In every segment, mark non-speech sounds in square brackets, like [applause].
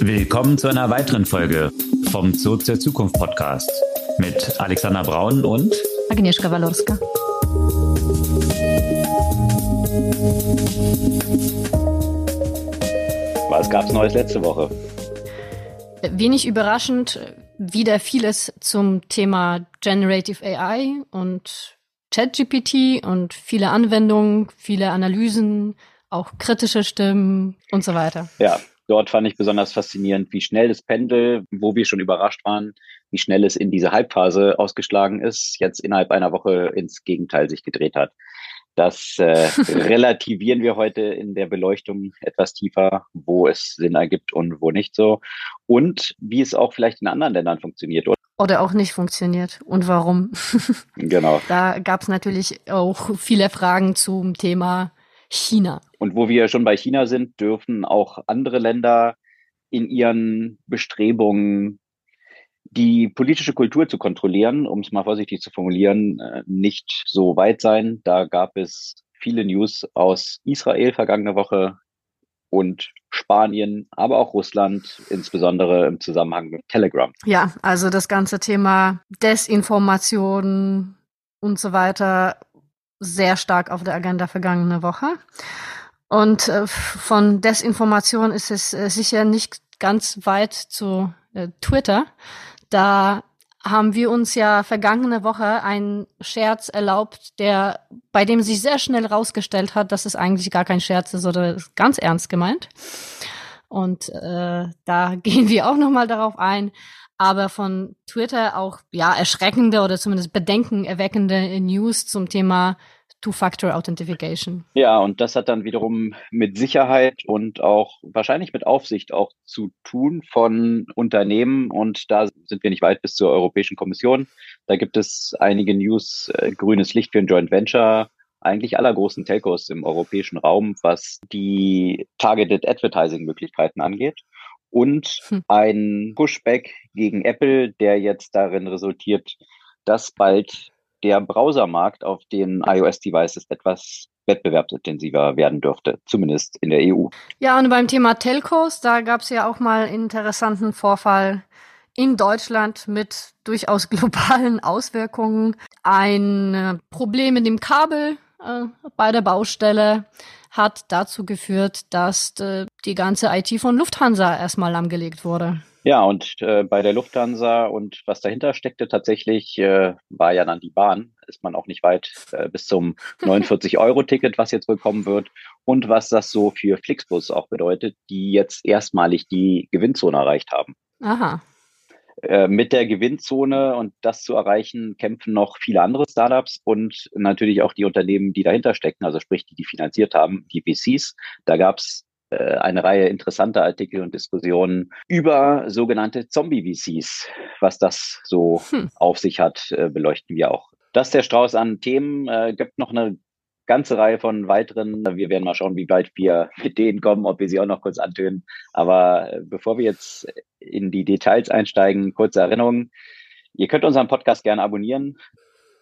Willkommen zu einer weiteren Folge vom Zoo zur Zukunft Podcast mit Alexander Braun und Agnieszka Walorska. Was gab's Neues letzte Woche? Wenig überraschend wieder vieles zum Thema Generative AI und ChatGPT und viele Anwendungen, viele Analysen, auch kritische Stimmen und so weiter. Ja, dort fand ich besonders faszinierend, wie schnell das Pendel, wo wir schon überrascht waren, wie schnell es in diese Halbphase ausgeschlagen ist, jetzt innerhalb einer Woche ins Gegenteil sich gedreht hat. Das äh, [laughs] relativieren wir heute in der Beleuchtung etwas tiefer, wo es Sinn ergibt und wo nicht so. Und wie es auch vielleicht in anderen Ländern funktioniert. Oder auch nicht funktioniert und warum. [laughs] genau. Da gab es natürlich auch viele Fragen zum Thema China. Und wo wir schon bei China sind, dürfen auch andere Länder in ihren Bestrebungen die politische Kultur zu kontrollieren, um es mal vorsichtig zu formulieren, äh, nicht so weit sein. Da gab es viele News aus Israel vergangene Woche und Spanien, aber auch Russland, insbesondere im Zusammenhang mit Telegram. Ja, also das ganze Thema Desinformation und so weiter sehr stark auf der Agenda vergangene Woche. Und äh, von Desinformation ist es äh, sicher nicht ganz weit zu äh, Twitter, da haben wir uns ja vergangene Woche einen Scherz erlaubt, der, bei dem sich sehr schnell rausgestellt hat, dass es eigentlich gar kein Scherz ist oder ganz ernst gemeint. Und äh, da [laughs] gehen wir auch nochmal darauf ein. Aber von Twitter auch ja erschreckende oder zumindest bedenkenerweckende News zum Thema Two-Factor-Authentification. Ja, und das hat dann wiederum mit Sicherheit und auch wahrscheinlich mit Aufsicht auch zu tun von Unternehmen. Und da sind wir nicht weit bis zur Europäischen Kommission. Da gibt es einige News, äh, grünes Licht für ein Joint Venture eigentlich aller großen Telcos im europäischen Raum, was die Targeted Advertising Möglichkeiten angeht. Und hm. ein Pushback gegen Apple, der jetzt darin resultiert, dass bald der Browsermarkt auf den iOS-Devices etwas wettbewerbsintensiver werden dürfte, zumindest in der EU. Ja, und beim Thema Telcos, da gab es ja auch mal einen interessanten Vorfall in Deutschland mit durchaus [laughs] globalen Auswirkungen. Ein äh, Problem mit dem Kabel äh, bei der Baustelle hat dazu geführt, dass äh, die ganze IT von Lufthansa erstmal lahmgelegt wurde. Ja, und äh, bei der Lufthansa und was dahinter steckte tatsächlich, äh, war ja dann die Bahn. Ist man auch nicht weit äh, bis zum 49-Euro-Ticket, [laughs] was jetzt wohl kommen wird. Und was das so für Flixbus auch bedeutet, die jetzt erstmalig die Gewinnzone erreicht haben. Aha. Äh, mit der Gewinnzone und das zu erreichen, kämpfen noch viele andere Startups und natürlich auch die Unternehmen, die dahinter stecken, also sprich, die die finanziert haben, die VCs. Da gab es eine Reihe interessanter Artikel und Diskussionen über sogenannte Zombie-VCs. Was das so hm. auf sich hat, äh, beleuchten wir auch. Das ist der Strauß an Themen. Äh, gibt noch eine ganze Reihe von weiteren. Wir werden mal schauen, wie weit wir mit denen kommen, ob wir sie auch noch kurz antönen. Aber äh, bevor wir jetzt in die Details einsteigen, kurze Erinnerung. Ihr könnt unseren Podcast gerne abonnieren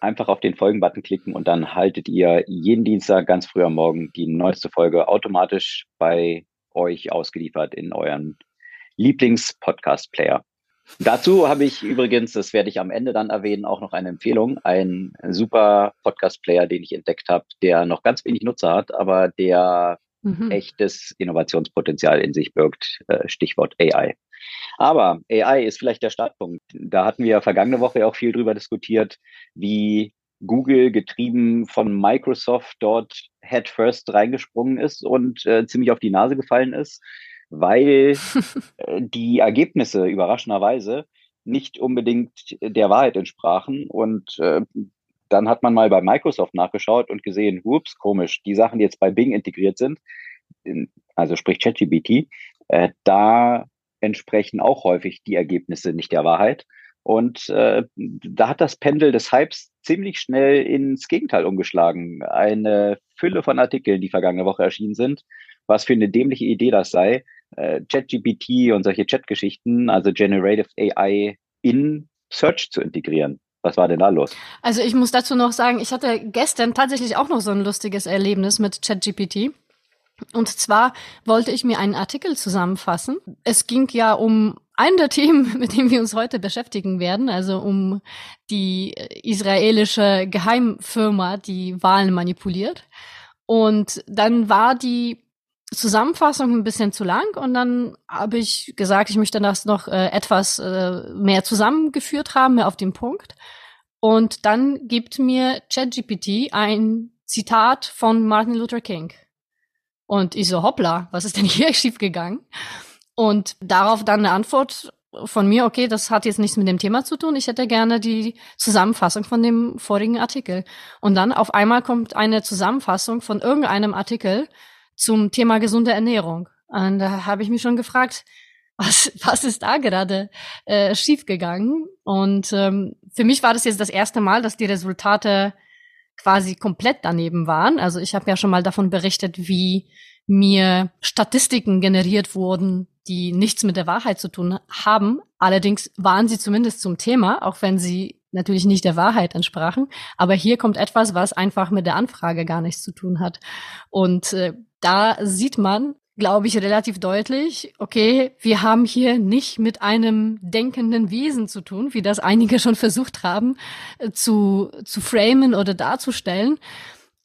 einfach auf den Folgen-Button klicken und dann haltet ihr jeden Dienstag ganz früh am Morgen die neueste Folge automatisch bei euch ausgeliefert in euren Lieblings-Podcast-Player. Dazu habe ich übrigens, das werde ich am Ende dann erwähnen, auch noch eine Empfehlung. Ein super Podcast-Player, den ich entdeckt habe, der noch ganz wenig Nutzer hat, aber der mhm. echtes Innovationspotenzial in sich birgt. Äh, Stichwort AI. Aber AI ist vielleicht der Startpunkt. Da hatten wir vergangene Woche auch viel drüber diskutiert, wie Google getrieben von Microsoft dort head first reingesprungen ist und äh, ziemlich auf die Nase gefallen ist, weil [laughs] äh, die Ergebnisse überraschenderweise nicht unbedingt der Wahrheit entsprachen. Und äh, dann hat man mal bei Microsoft nachgeschaut und gesehen, ups, komisch, die Sachen, die jetzt bei Bing integriert sind, also sprich ChatGPT, äh, da entsprechen auch häufig die Ergebnisse nicht der Wahrheit. Und äh, da hat das Pendel des Hypes ziemlich schnell ins Gegenteil umgeschlagen. Eine Fülle von Artikeln, die vergangene Woche erschienen sind, was für eine dämliche Idee das sei, äh, ChatGPT und solche Chat-Geschichten, also Generative AI, in Search zu integrieren. Was war denn da los? Also ich muss dazu noch sagen, ich hatte gestern tatsächlich auch noch so ein lustiges Erlebnis mit ChatGPT. Und zwar wollte ich mir einen Artikel zusammenfassen. Es ging ja um einen der Themen, [laughs] mit denen wir uns heute beschäftigen werden, also um die israelische Geheimfirma, die Wahlen manipuliert. Und dann war die Zusammenfassung ein bisschen zu lang und dann habe ich gesagt, ich möchte das noch äh, etwas äh, mehr zusammengeführt haben, mehr auf den Punkt. Und dann gibt mir ChatGPT ein Zitat von Martin Luther King. Und ich so, hoppla, was ist denn hier [laughs] schiefgegangen? Und darauf dann eine Antwort von mir, okay, das hat jetzt nichts mit dem Thema zu tun. Ich hätte gerne die Zusammenfassung von dem vorigen Artikel. Und dann auf einmal kommt eine Zusammenfassung von irgendeinem Artikel zum Thema gesunde Ernährung. Und da habe ich mich schon gefragt, [laughs] was, was ist da gerade äh, schiefgegangen? Und ähm, für mich war das jetzt das erste Mal, dass die Resultate quasi komplett daneben waren. Also ich habe ja schon mal davon berichtet, wie mir Statistiken generiert wurden, die nichts mit der Wahrheit zu tun haben. Allerdings waren sie zumindest zum Thema, auch wenn sie natürlich nicht der Wahrheit entsprachen. Aber hier kommt etwas, was einfach mit der Anfrage gar nichts zu tun hat. Und äh, da sieht man, glaube ich, relativ deutlich, okay, wir haben hier nicht mit einem denkenden Wesen zu tun, wie das einige schon versucht haben äh, zu, zu framen oder darzustellen,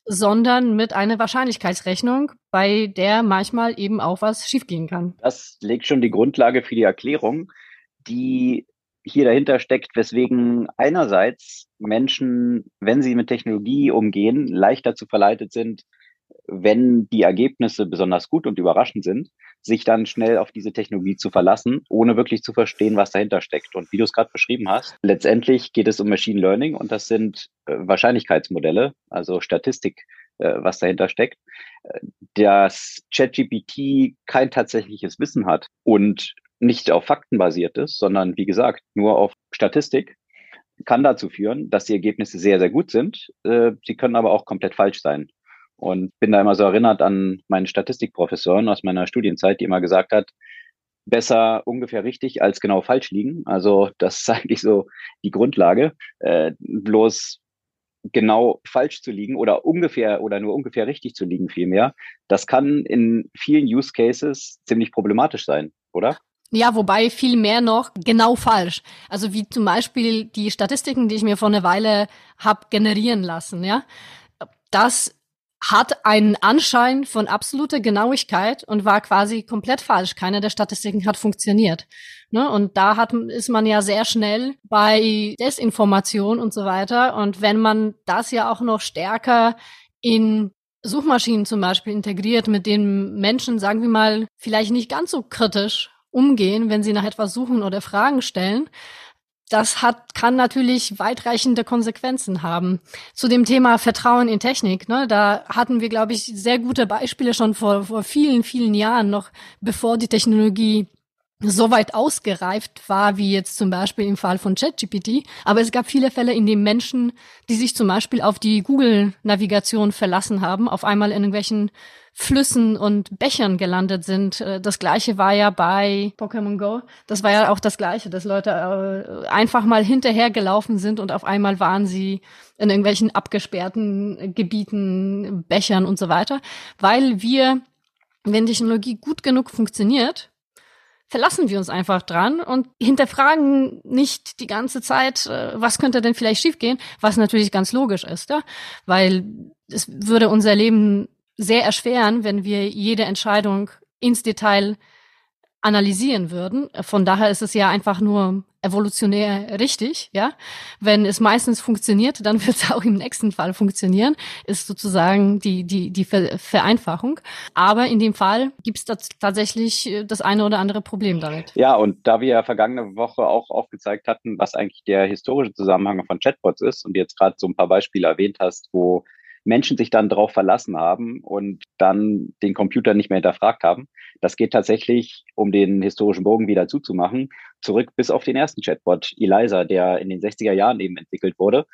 sondern mit einer Wahrscheinlichkeitsrechnung, bei der manchmal eben auch was schiefgehen kann. Das legt schon die Grundlage für die Erklärung, die hier dahinter steckt, weswegen einerseits Menschen, wenn sie mit Technologie umgehen, leichter zu verleitet sind, wenn die Ergebnisse besonders gut und überraschend sind, sich dann schnell auf diese Technologie zu verlassen, ohne wirklich zu verstehen, was dahinter steckt. Und wie du es gerade beschrieben hast, letztendlich geht es um Machine Learning und das sind äh, Wahrscheinlichkeitsmodelle, also Statistik, äh, was dahinter steckt. Äh, dass ChatGPT kein tatsächliches Wissen hat und nicht auf Fakten basiert ist, sondern wie gesagt nur auf Statistik, kann dazu führen, dass die Ergebnisse sehr, sehr gut sind. Äh, sie können aber auch komplett falsch sein. Und bin da immer so erinnert an meinen Statistikprofessoren aus meiner Studienzeit, die immer gesagt hat, besser ungefähr richtig als genau falsch liegen. Also das ist [laughs] eigentlich so die Grundlage. Äh, bloß genau falsch zu liegen oder ungefähr oder nur ungefähr richtig zu liegen vielmehr, das kann in vielen Use Cases ziemlich problematisch sein, oder? Ja, wobei viel mehr noch genau falsch. Also wie zum Beispiel die Statistiken, die ich mir vor einer Weile hab generieren lassen, ja. Das hat einen Anschein von absoluter Genauigkeit und war quasi komplett falsch. Keine der Statistiken hat funktioniert. Ne? Und da hat, ist man ja sehr schnell bei Desinformation und so weiter. Und wenn man das ja auch noch stärker in Suchmaschinen zum Beispiel integriert, mit denen Menschen, sagen wir mal, vielleicht nicht ganz so kritisch umgehen, wenn sie nach etwas suchen oder Fragen stellen, das hat, kann natürlich weitreichende Konsequenzen haben. Zu dem Thema Vertrauen in Technik, ne, da hatten wir, glaube ich, sehr gute Beispiele schon vor, vor vielen, vielen Jahren, noch bevor die Technologie so weit ausgereift war, wie jetzt zum Beispiel im Fall von ChatGPT. Aber es gab viele Fälle, in denen Menschen, die sich zum Beispiel auf die Google-Navigation verlassen haben, auf einmal in irgendwelchen Flüssen und Bechern gelandet sind. Äh, das gleiche war ja bei Pokémon Go. Das war ja auch das gleiche, dass Leute äh, einfach mal hinterhergelaufen sind und auf einmal waren sie in irgendwelchen abgesperrten Gebieten, Bechern und so weiter. Weil wir, wenn Technologie gut genug funktioniert, verlassen wir uns einfach dran und hinterfragen nicht die ganze Zeit, äh, was könnte denn vielleicht schiefgehen, was natürlich ganz logisch ist, ja, weil es würde unser Leben sehr erschweren, wenn wir jede Entscheidung ins Detail analysieren würden. Von daher ist es ja einfach nur evolutionär richtig, ja. Wenn es meistens funktioniert, dann [laughs] wird es auch im nächsten Fall funktionieren, ist sozusagen die, die, die Vereinfachung. Aber in dem Fall gibt es tatsächlich äh, das eine oder andere Problem damit. Ja, und da wir ja vergangene Woche auch aufgezeigt hatten, was eigentlich der historische Zusammenhang von Chatbots ist und jetzt gerade so ein paar Beispiele erwähnt hast, wo Menschen sich dann darauf verlassen haben und dann den Computer nicht mehr hinterfragt haben. Das geht tatsächlich, um den historischen Bogen wieder zuzumachen, zurück bis auf den ersten Chatbot, Eliza, der in den 60er Jahren eben entwickelt wurde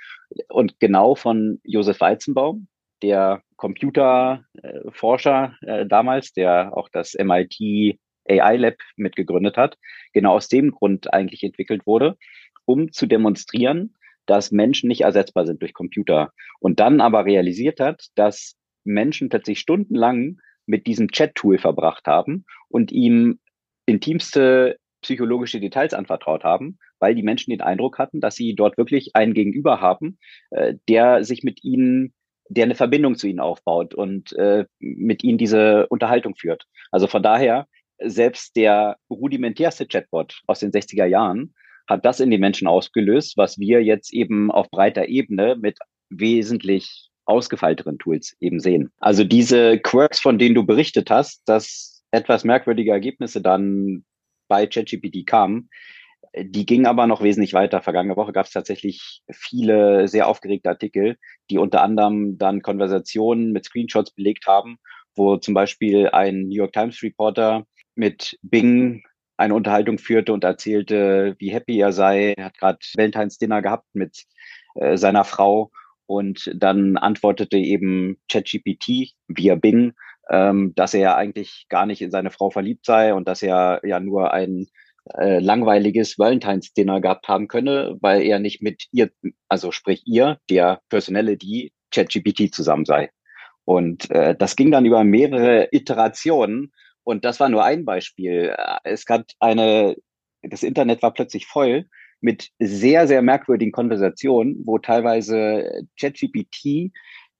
und genau von Josef Weizenbaum, der Computerforscher äh, damals, der auch das MIT AI Lab mitgegründet hat, genau aus dem Grund eigentlich entwickelt wurde, um zu demonstrieren, dass Menschen nicht ersetzbar sind durch Computer. Und dann aber realisiert hat, dass Menschen plötzlich stundenlang mit diesem Chat-Tool verbracht haben und ihm intimste psychologische Details anvertraut haben, weil die Menschen den Eindruck hatten, dass sie dort wirklich einen Gegenüber haben, äh, der sich mit ihnen, der eine Verbindung zu ihnen aufbaut und äh, mit ihnen diese Unterhaltung führt. Also von daher, selbst der rudimentärste Chatbot aus den 60er Jahren hat das in den Menschen ausgelöst, was wir jetzt eben auf breiter Ebene mit wesentlich ausgefeilteren Tools eben sehen. Also diese Quirks, von denen du berichtet hast, dass etwas merkwürdige Ergebnisse dann bei ChatGPT kamen, die gingen aber noch wesentlich weiter. Vergangene Woche gab es tatsächlich viele sehr aufgeregte Artikel, die unter anderem dann Konversationen mit Screenshots belegt haben, wo zum Beispiel ein New York Times Reporter mit Bing eine Unterhaltung führte und erzählte, wie happy er sei. Er hat gerade Valentines Dinner gehabt mit äh, seiner Frau und dann antwortete eben ChatGPT via Bing, ähm, dass er ja eigentlich gar nicht in seine Frau verliebt sei und dass er ja nur ein äh, langweiliges Valentines Dinner gehabt haben könne, weil er nicht mit ihr, also sprich ihr, der Personality ChatGPT zusammen sei. Und äh, das ging dann über mehrere Iterationen und das war nur ein Beispiel. Es gab eine, das Internet war plötzlich voll mit sehr, sehr merkwürdigen Konversationen, wo teilweise ChatGPT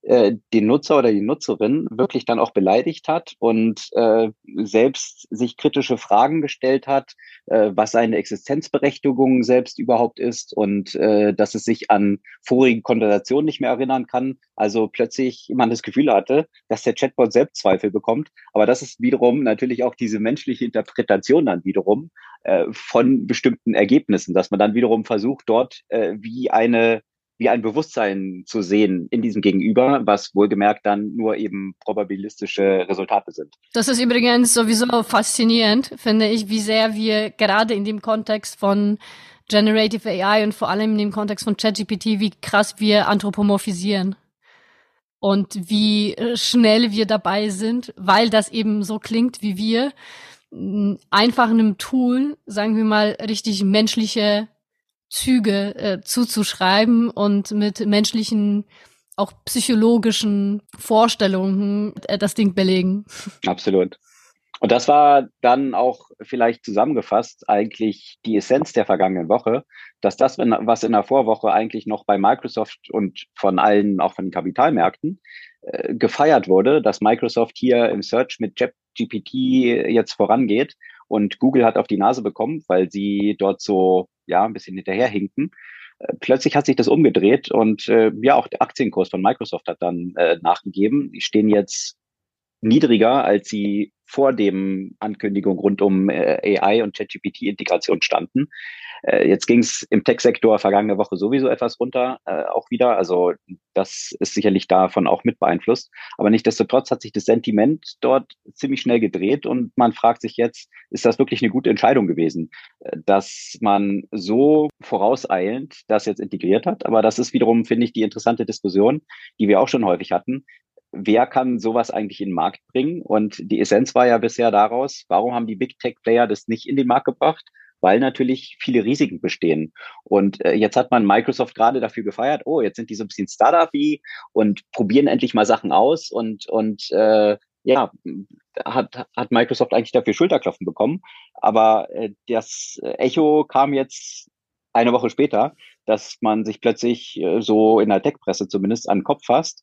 äh, den Nutzer oder die Nutzerin wirklich dann auch beleidigt hat und äh, selbst sich kritische Fragen gestellt hat, äh, was seine Existenzberechtigung selbst überhaupt ist und äh, dass es sich an vorige Konversationen nicht mehr erinnern kann. Also plötzlich man das Gefühl hatte, dass der Chatbot selbst Zweifel bekommt. Aber das ist wiederum natürlich auch diese menschliche Interpretation dann wiederum äh, von bestimmten Ergebnissen, dass man dann wiederum versucht, dort äh, wie eine wie ein Bewusstsein zu sehen in diesem Gegenüber, was wohlgemerkt dann nur eben probabilistische Resultate sind. Das ist übrigens sowieso faszinierend, finde ich, wie sehr wir gerade in dem Kontext von Generative AI und vor allem in dem Kontext von ChatGPT, wie krass wir anthropomorphisieren und wie schnell wir dabei sind, weil das eben so klingt wie wir, einfach einem Tool, sagen wir mal, richtig menschliche Züge äh, zuzuschreiben und mit menschlichen, auch psychologischen Vorstellungen äh, das Ding belegen. Absolut. Und das war dann auch vielleicht zusammengefasst eigentlich die Essenz der vergangenen Woche, dass das, was in der Vorwoche eigentlich noch bei Microsoft und von allen, auch von den Kapitalmärkten, äh, gefeiert wurde, dass Microsoft hier im Search mit GPT jetzt vorangeht und Google hat auf die Nase bekommen, weil sie dort so ja ein bisschen hinterherhinken. Äh, plötzlich hat sich das umgedreht und äh, ja, auch der Aktienkurs von Microsoft hat dann äh, nachgegeben. Die stehen jetzt niedriger, als sie vor dem Ankündigung rund um äh, AI und ChatGPT-Integration standen. Äh, jetzt ging es im Tech-Sektor vergangene Woche sowieso etwas runter, äh, auch wieder. Also das ist sicherlich davon auch mit beeinflusst. Aber nichtdestotrotz hat sich das Sentiment dort ziemlich schnell gedreht und man fragt sich jetzt, ist das wirklich eine gute Entscheidung gewesen, äh, dass man so vorauseilend das jetzt integriert hat. Aber das ist wiederum, finde ich, die interessante Diskussion, die wir auch schon häufig hatten wer kann sowas eigentlich in den Markt bringen? Und die Essenz war ja bisher daraus, warum haben die Big Tech Player das nicht in den Markt gebracht? Weil natürlich viele Risiken bestehen. Und äh, jetzt hat man Microsoft gerade dafür gefeiert, oh, jetzt sind die so ein bisschen Startup-y und probieren endlich mal Sachen aus und, und äh, ja, hat, hat Microsoft eigentlich dafür Schulterklopfen bekommen. Aber äh, das Echo kam jetzt eine Woche später, dass man sich plötzlich äh, so in der Tech-Presse zumindest an den Kopf fasst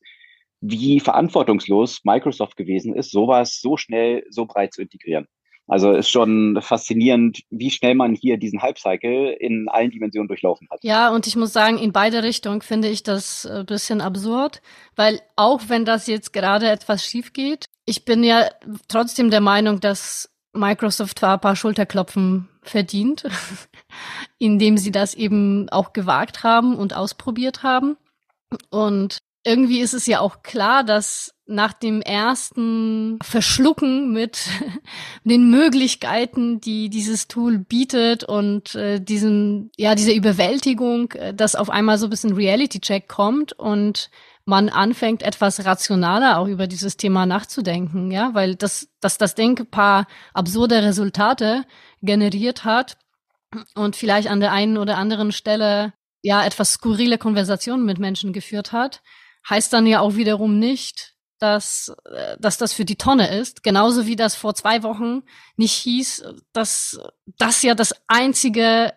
wie verantwortungslos Microsoft gewesen ist, sowas so schnell, so breit zu integrieren. Also ist schon faszinierend, wie schnell man hier diesen Hype-Cycle in allen Dimensionen durchlaufen hat. Ja, und ich muss sagen, in beide Richtungen finde ich das ein bisschen absurd, weil auch wenn das jetzt gerade etwas schief geht, ich bin ja trotzdem der Meinung, dass Microsoft zwar ein paar Schulterklopfen verdient, [laughs] indem sie das eben auch gewagt haben und ausprobiert haben. Und irgendwie ist es ja auch klar, dass nach dem ersten Verschlucken mit [laughs] den Möglichkeiten, die dieses Tool bietet und äh, diesen, ja, diese Überwältigung, äh, dass auf einmal so ein bisschen Reality-Check kommt und man anfängt, etwas rationaler auch über dieses Thema nachzudenken, ja, weil das, dass das Ding ein paar absurde Resultate generiert hat und vielleicht an der einen oder anderen Stelle ja etwas skurrile Konversationen mit Menschen geführt hat heißt dann ja auch wiederum nicht, dass, äh, dass das für die Tonne ist. Genauso wie das vor zwei Wochen nicht hieß, dass das ja das einzige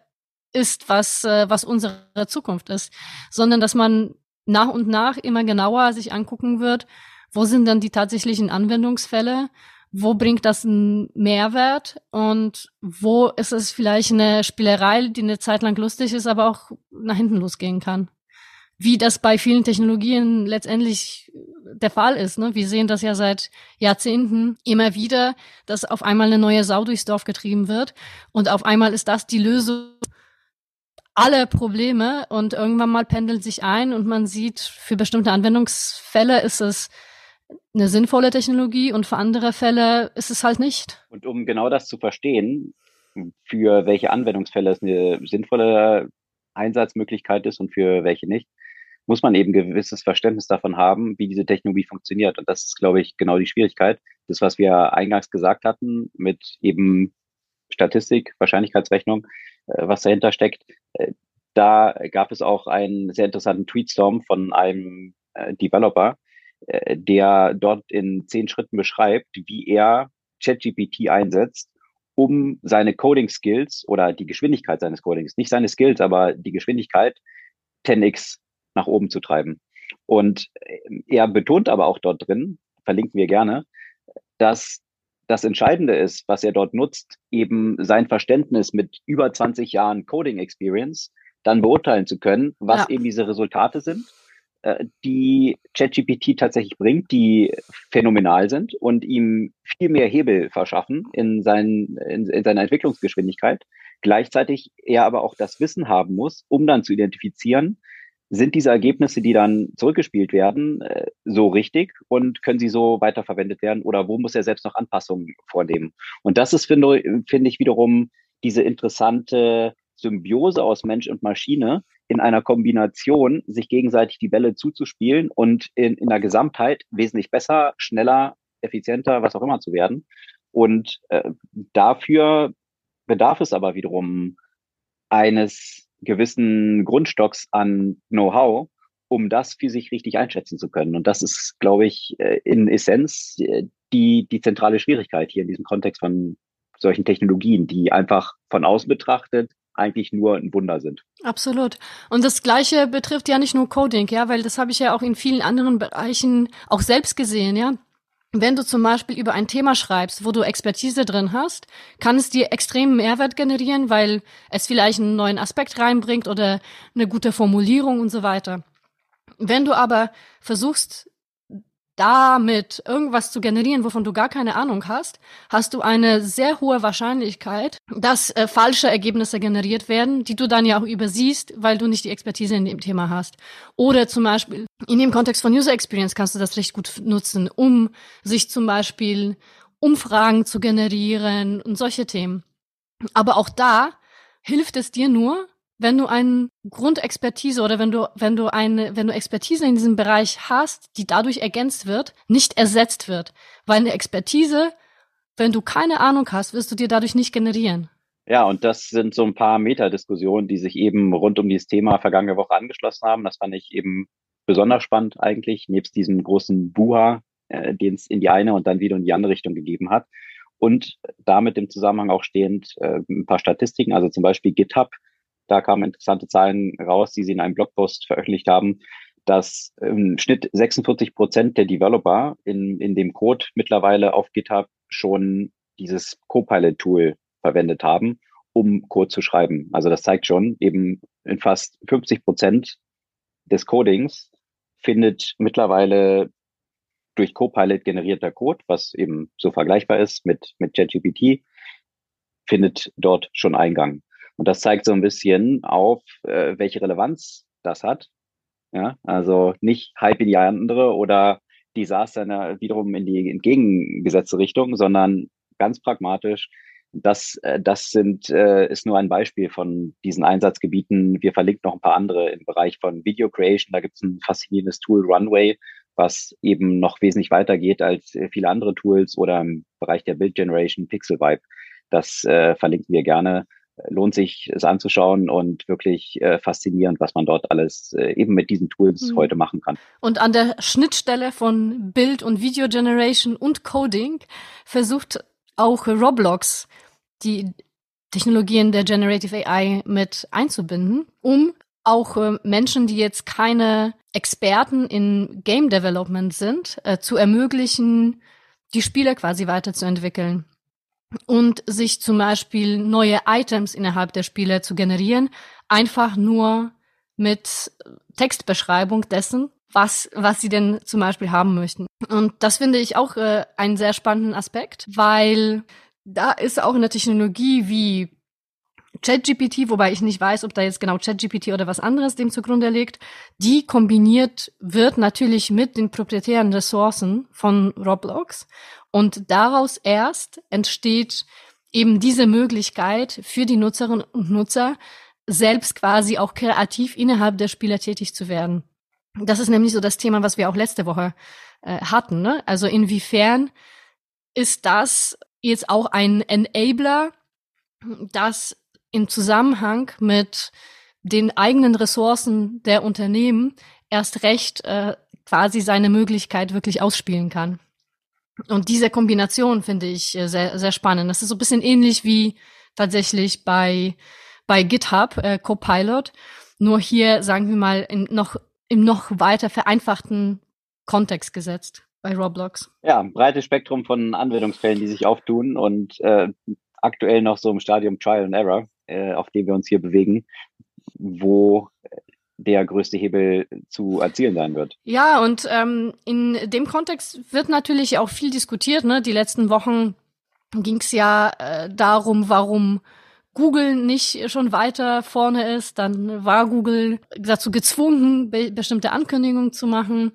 ist, was, äh, was unsere Zukunft ist, sondern dass man nach und nach immer genauer sich angucken wird, wo sind dann die tatsächlichen Anwendungsfälle, wo bringt das einen Mehrwert und wo ist es vielleicht eine Spielerei, die eine Zeit lang lustig ist, aber auch nach hinten losgehen kann. Wie das bei vielen Technologien letztendlich der Fall ist. Ne? Wir sehen das ja seit Jahrzehnten immer wieder, dass auf einmal eine neue Sau durchs Dorf getrieben wird und auf einmal ist das die Lösung alle Probleme und irgendwann mal pendelt sich ein und man sieht, für bestimmte Anwendungsfälle ist es eine sinnvolle Technologie und für andere Fälle ist es halt nicht. Und um genau das zu verstehen, für welche Anwendungsfälle es eine sinnvolle Einsatzmöglichkeit ist und für welche nicht, muss man eben gewisses Verständnis davon haben, wie diese Technologie funktioniert. Und das ist, glaube ich, genau die Schwierigkeit. Das, was wir eingangs gesagt hatten, mit eben Statistik, Wahrscheinlichkeitsrechnung, äh, was dahinter steckt. Äh, da gab es auch einen sehr interessanten Tweetstorm von einem äh, Developer, der dort in zehn Schritten beschreibt, wie er ChatGPT einsetzt, um seine Coding Skills oder die Geschwindigkeit seines Codings, nicht seine Skills, aber die Geschwindigkeit 10x nach oben zu treiben. Und äh, er betont aber auch dort drin, verlinken wir gerne, dass das Entscheidende ist, was er dort nutzt, eben sein Verständnis mit über 20 Jahren Coding Experience dann beurteilen zu können, was ja. eben diese Resultate sind äh, die ChatGPT tatsächlich bringt, die phänomenal sind und ihm viel mehr Hebel verschaffen in, seinen, in, in seiner Entwicklungsgeschwindigkeit. Gleichzeitig er aber auch das Wissen haben muss, um dann zu identifizieren, sind diese Ergebnisse, die dann zurückgespielt werden, äh, so richtig und können sie so weiterverwendet werden oder wo muss er selbst noch Anpassungen vornehmen? Und das ist, finde, finde ich, wiederum diese interessante Symbiose aus Mensch und Maschine, in einer Kombination sich gegenseitig die Bälle zuzuspielen und in, in der Gesamtheit wesentlich besser, schneller, effizienter, was auch immer zu werden. Und äh, dafür bedarf es aber wiederum eines gewissen Grundstocks an Know-how, um das für sich richtig einschätzen zu können. Und das ist, glaube ich, äh, in Essenz äh, die, die zentrale Schwierigkeit hier in diesem Kontext von solchen Technologien, die einfach von außen betrachtet eigentlich nur ein Wunder sind. Absolut. Und das Gleiche betrifft ja nicht nur Coding, ja, weil das habe ich ja auch in vielen anderen Bereichen auch selbst gesehen, ja. Wenn du zum Beispiel über ein Thema schreibst, wo du Expertise drin hast, kann es dir extremen Mehrwert generieren, weil es vielleicht einen neuen Aspekt reinbringt oder eine gute Formulierung und so weiter. Wenn du aber versuchst, damit irgendwas zu generieren, wovon du gar keine Ahnung hast, hast du eine sehr hohe Wahrscheinlichkeit, dass äh, falsche Ergebnisse generiert werden, die du dann ja auch übersiehst, weil du nicht die Expertise in dem Thema hast. Oder zum Beispiel in dem Kontext von User Experience kannst du das recht gut nutzen, um sich zum Beispiel Umfragen zu generieren und solche Themen. Aber auch da hilft es dir nur, wenn du eine Grundexpertise oder wenn du, wenn du eine, wenn du Expertise in diesem Bereich hast, die dadurch ergänzt wird, nicht ersetzt wird. Weil eine Expertise, wenn du keine Ahnung hast, wirst du dir dadurch nicht generieren. Ja, und das sind so ein paar Metadiskussionen, die sich eben rund um dieses Thema vergangene Woche angeschlossen haben. Das fand ich eben besonders spannend eigentlich, nebst diesem großen Buha, äh, den es in die eine und dann wieder in die andere Richtung gegeben hat. Und damit im Zusammenhang auch stehend äh, ein paar Statistiken, also zum Beispiel GitHub da kamen interessante Zahlen raus, die sie in einem Blogpost veröffentlicht haben, dass im Schnitt 46 Prozent der Developer in, in dem Code mittlerweile auf GitHub schon dieses Copilot-Tool verwendet haben, um Code zu schreiben. Also das zeigt schon, eben in fast 50 Prozent des Codings findet mittlerweile durch Copilot generierter Code, was eben so vergleichbar ist mit, mit ChatGPT, findet dort schon Eingang. Und das zeigt so ein bisschen auf, äh, welche Relevanz das hat. Ja, also nicht Hype in die andere oder Desaster in der, wiederum in die entgegengesetzte Richtung, sondern ganz pragmatisch. Das, äh, das sind, äh, ist nur ein Beispiel von diesen Einsatzgebieten. Wir verlinken noch ein paar andere im Bereich von Video Creation. Da gibt es ein faszinierendes Tool Runway, was eben noch wesentlich weiter geht als äh, viele andere Tools oder im Bereich der Build Generation Pixel Vibe. Das äh, verlinken wir gerne lohnt sich es anzuschauen und wirklich äh, faszinierend, was man dort alles äh, eben mit diesen Tools mhm. heute machen kann. Und an der Schnittstelle von Bild- und Video-Generation und Coding versucht auch Roblox die Technologien der Generative AI mit einzubinden, um auch äh, Menschen, die jetzt keine Experten in Game Development sind, äh, zu ermöglichen, die Spiele quasi weiterzuentwickeln und sich zum Beispiel neue Items innerhalb der Spiele zu generieren, einfach nur mit Textbeschreibung dessen, was, was sie denn zum Beispiel haben möchten. Und das finde ich auch äh, einen sehr spannenden Aspekt, weil da ist auch eine Technologie wie ChatGPT, wobei ich nicht weiß, ob da jetzt genau ChatGPT oder was anderes dem zugrunde liegt, die kombiniert wird natürlich mit den proprietären Ressourcen von Roblox und daraus erst entsteht eben diese Möglichkeit für die Nutzerinnen und Nutzer, selbst quasi auch kreativ innerhalb der Spieler tätig zu werden. Das ist nämlich so das Thema, was wir auch letzte Woche äh, hatten. Ne? Also inwiefern ist das jetzt auch ein Enabler, das im Zusammenhang mit den eigenen Ressourcen der Unternehmen erst recht äh, quasi seine Möglichkeit wirklich ausspielen kann. Und diese Kombination finde ich äh, sehr, sehr spannend. Das ist so ein bisschen ähnlich wie tatsächlich bei, bei GitHub, äh, Copilot. Nur hier, sagen wir mal, in noch, im noch weiter vereinfachten Kontext gesetzt bei Roblox. Ja, breites Spektrum von Anwendungsfällen, die sich auftun und äh, aktuell noch so im Stadium Trial and Error, äh, auf dem wir uns hier bewegen, wo der größte Hebel zu erzielen sein wird. Ja, und ähm, in dem Kontext wird natürlich auch viel diskutiert. Ne? Die letzten Wochen ging es ja äh, darum, warum Google nicht schon weiter vorne ist. Dann war Google dazu gezwungen, be bestimmte Ankündigungen zu machen.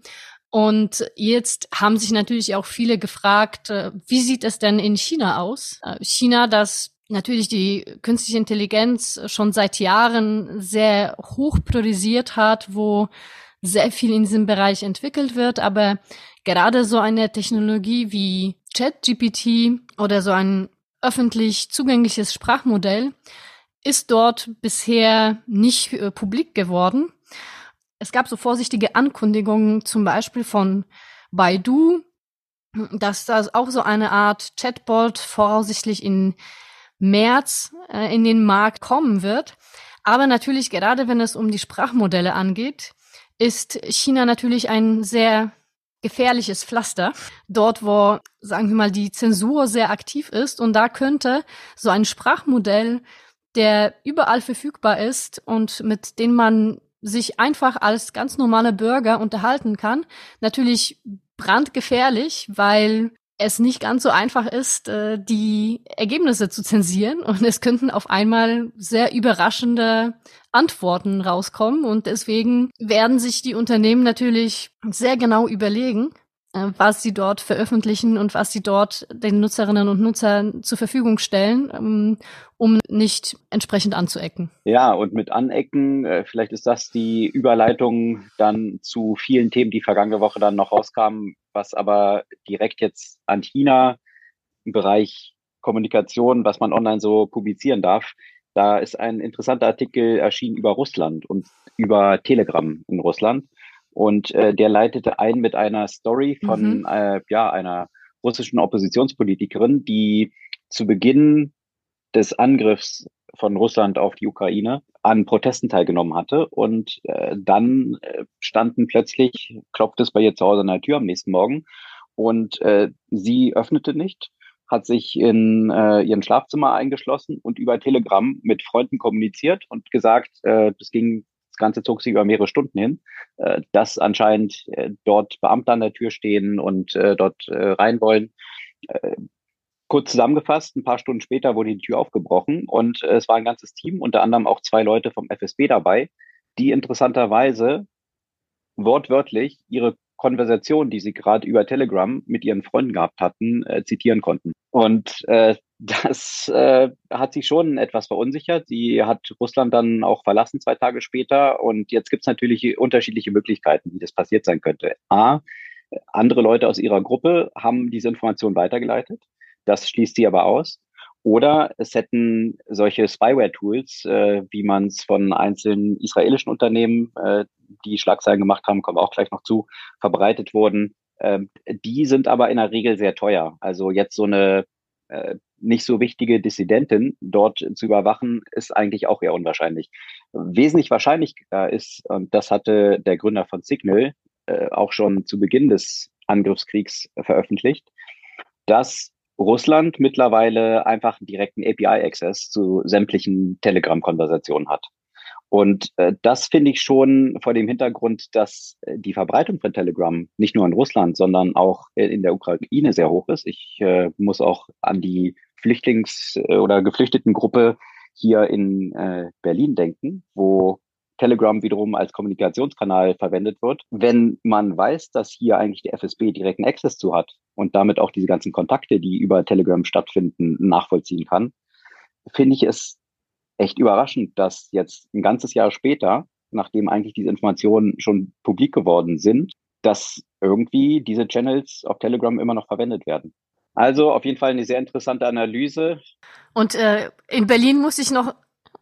Und jetzt haben sich natürlich auch viele gefragt, äh, wie sieht es denn in China aus? Äh, China, das natürlich die künstliche Intelligenz schon seit Jahren sehr hoch priorisiert hat, wo sehr viel in diesem Bereich entwickelt wird, aber gerade so eine Technologie wie ChatGPT oder so ein öffentlich zugängliches Sprachmodell ist dort bisher nicht äh, publik geworden. Es gab so vorsichtige Ankündigungen zum Beispiel von Baidu, dass das auch so eine Art Chatbot voraussichtlich in März äh, in den Markt kommen wird. Aber natürlich, gerade wenn es um die Sprachmodelle angeht, ist China natürlich ein sehr gefährliches Pflaster. Dort, wo, sagen wir mal, die Zensur sehr aktiv ist. Und da könnte so ein Sprachmodell, der überall verfügbar ist und mit dem man sich einfach als ganz normale Bürger unterhalten kann, natürlich brandgefährlich, weil es nicht ganz so einfach ist, äh, die Ergebnisse zu zensieren. Und es könnten auf einmal sehr überraschende Antworten rauskommen. Und deswegen werden sich die Unternehmen natürlich sehr genau überlegen, was sie dort veröffentlichen und was sie dort den Nutzerinnen und Nutzern zur Verfügung stellen, ähm, um nicht entsprechend anzuecken. Ja, und mit Anecken, äh, vielleicht ist das die Überleitung dann zu vielen Themen, die vergangene Woche dann noch rauskamen, was aber direkt jetzt an China im Bereich Kommunikation, was man online so publizieren darf. Da ist ein interessanter Artikel erschienen über Russland und über Telegram in Russland. Und äh, der leitete ein mit einer Story von mhm. äh, ja, einer russischen Oppositionspolitikerin, die zu Beginn des Angriffs von Russland auf die Ukraine an Protesten teilgenommen hatte. Und äh, dann äh, standen plötzlich, klopfte es bei ihr zu Hause an der Tür am nächsten Morgen und äh, sie öffnete nicht, hat sich in äh, ihrem Schlafzimmer eingeschlossen und über Telegram mit Freunden kommuniziert und gesagt, äh, das ging, das Ganze zog sich über mehrere Stunden hin, äh, dass anscheinend äh, dort Beamte an der Tür stehen und äh, dort äh, rein wollen. Äh, Kurz zusammengefasst, ein paar Stunden später wurde die Tür aufgebrochen und äh, es war ein ganzes Team, unter anderem auch zwei Leute vom FSB dabei, die interessanterweise wortwörtlich ihre Konversation, die sie gerade über Telegram mit ihren Freunden gehabt hatten, äh, zitieren konnten. Und äh, das äh, hat sie schon etwas verunsichert. Sie hat Russland dann auch verlassen zwei Tage später. Und jetzt gibt es natürlich unterschiedliche Möglichkeiten, wie das passiert sein könnte. A, andere Leute aus ihrer Gruppe haben diese Information weitergeleitet. Das schließt sie aber aus. Oder es hätten solche Spyware-Tools, äh, wie man es von einzelnen israelischen Unternehmen, äh, die Schlagzeilen gemacht haben, kommen auch gleich noch zu, verbreitet wurden. Ähm, die sind aber in der Regel sehr teuer. Also jetzt so eine nicht so wichtige Dissidentin dort zu überwachen, ist eigentlich auch eher unwahrscheinlich. Wesentlich wahrscheinlicher ist, und das hatte der Gründer von Signal äh, auch schon zu Beginn des Angriffskriegs veröffentlicht, dass Russland mittlerweile einfach direkten API-Access zu sämtlichen Telegram-Konversationen hat. Und äh, das finde ich schon vor dem Hintergrund, dass äh, die Verbreitung von Telegram nicht nur in Russland, sondern auch in der Ukraine sehr hoch ist. Ich äh, muss auch an die Flüchtlings- äh, oder Geflüchtetengruppe hier in äh, Berlin denken, wo Telegram wiederum als Kommunikationskanal verwendet wird. Wenn man weiß, dass hier eigentlich die FSB direkten Access zu hat und damit auch diese ganzen Kontakte, die über Telegram stattfinden, nachvollziehen kann, finde ich es echt überraschend, dass jetzt ein ganzes Jahr später, nachdem eigentlich diese Informationen schon publik geworden sind, dass irgendwie diese Channels auf Telegram immer noch verwendet werden. Also auf jeden Fall eine sehr interessante Analyse. Und äh, in Berlin muss ich noch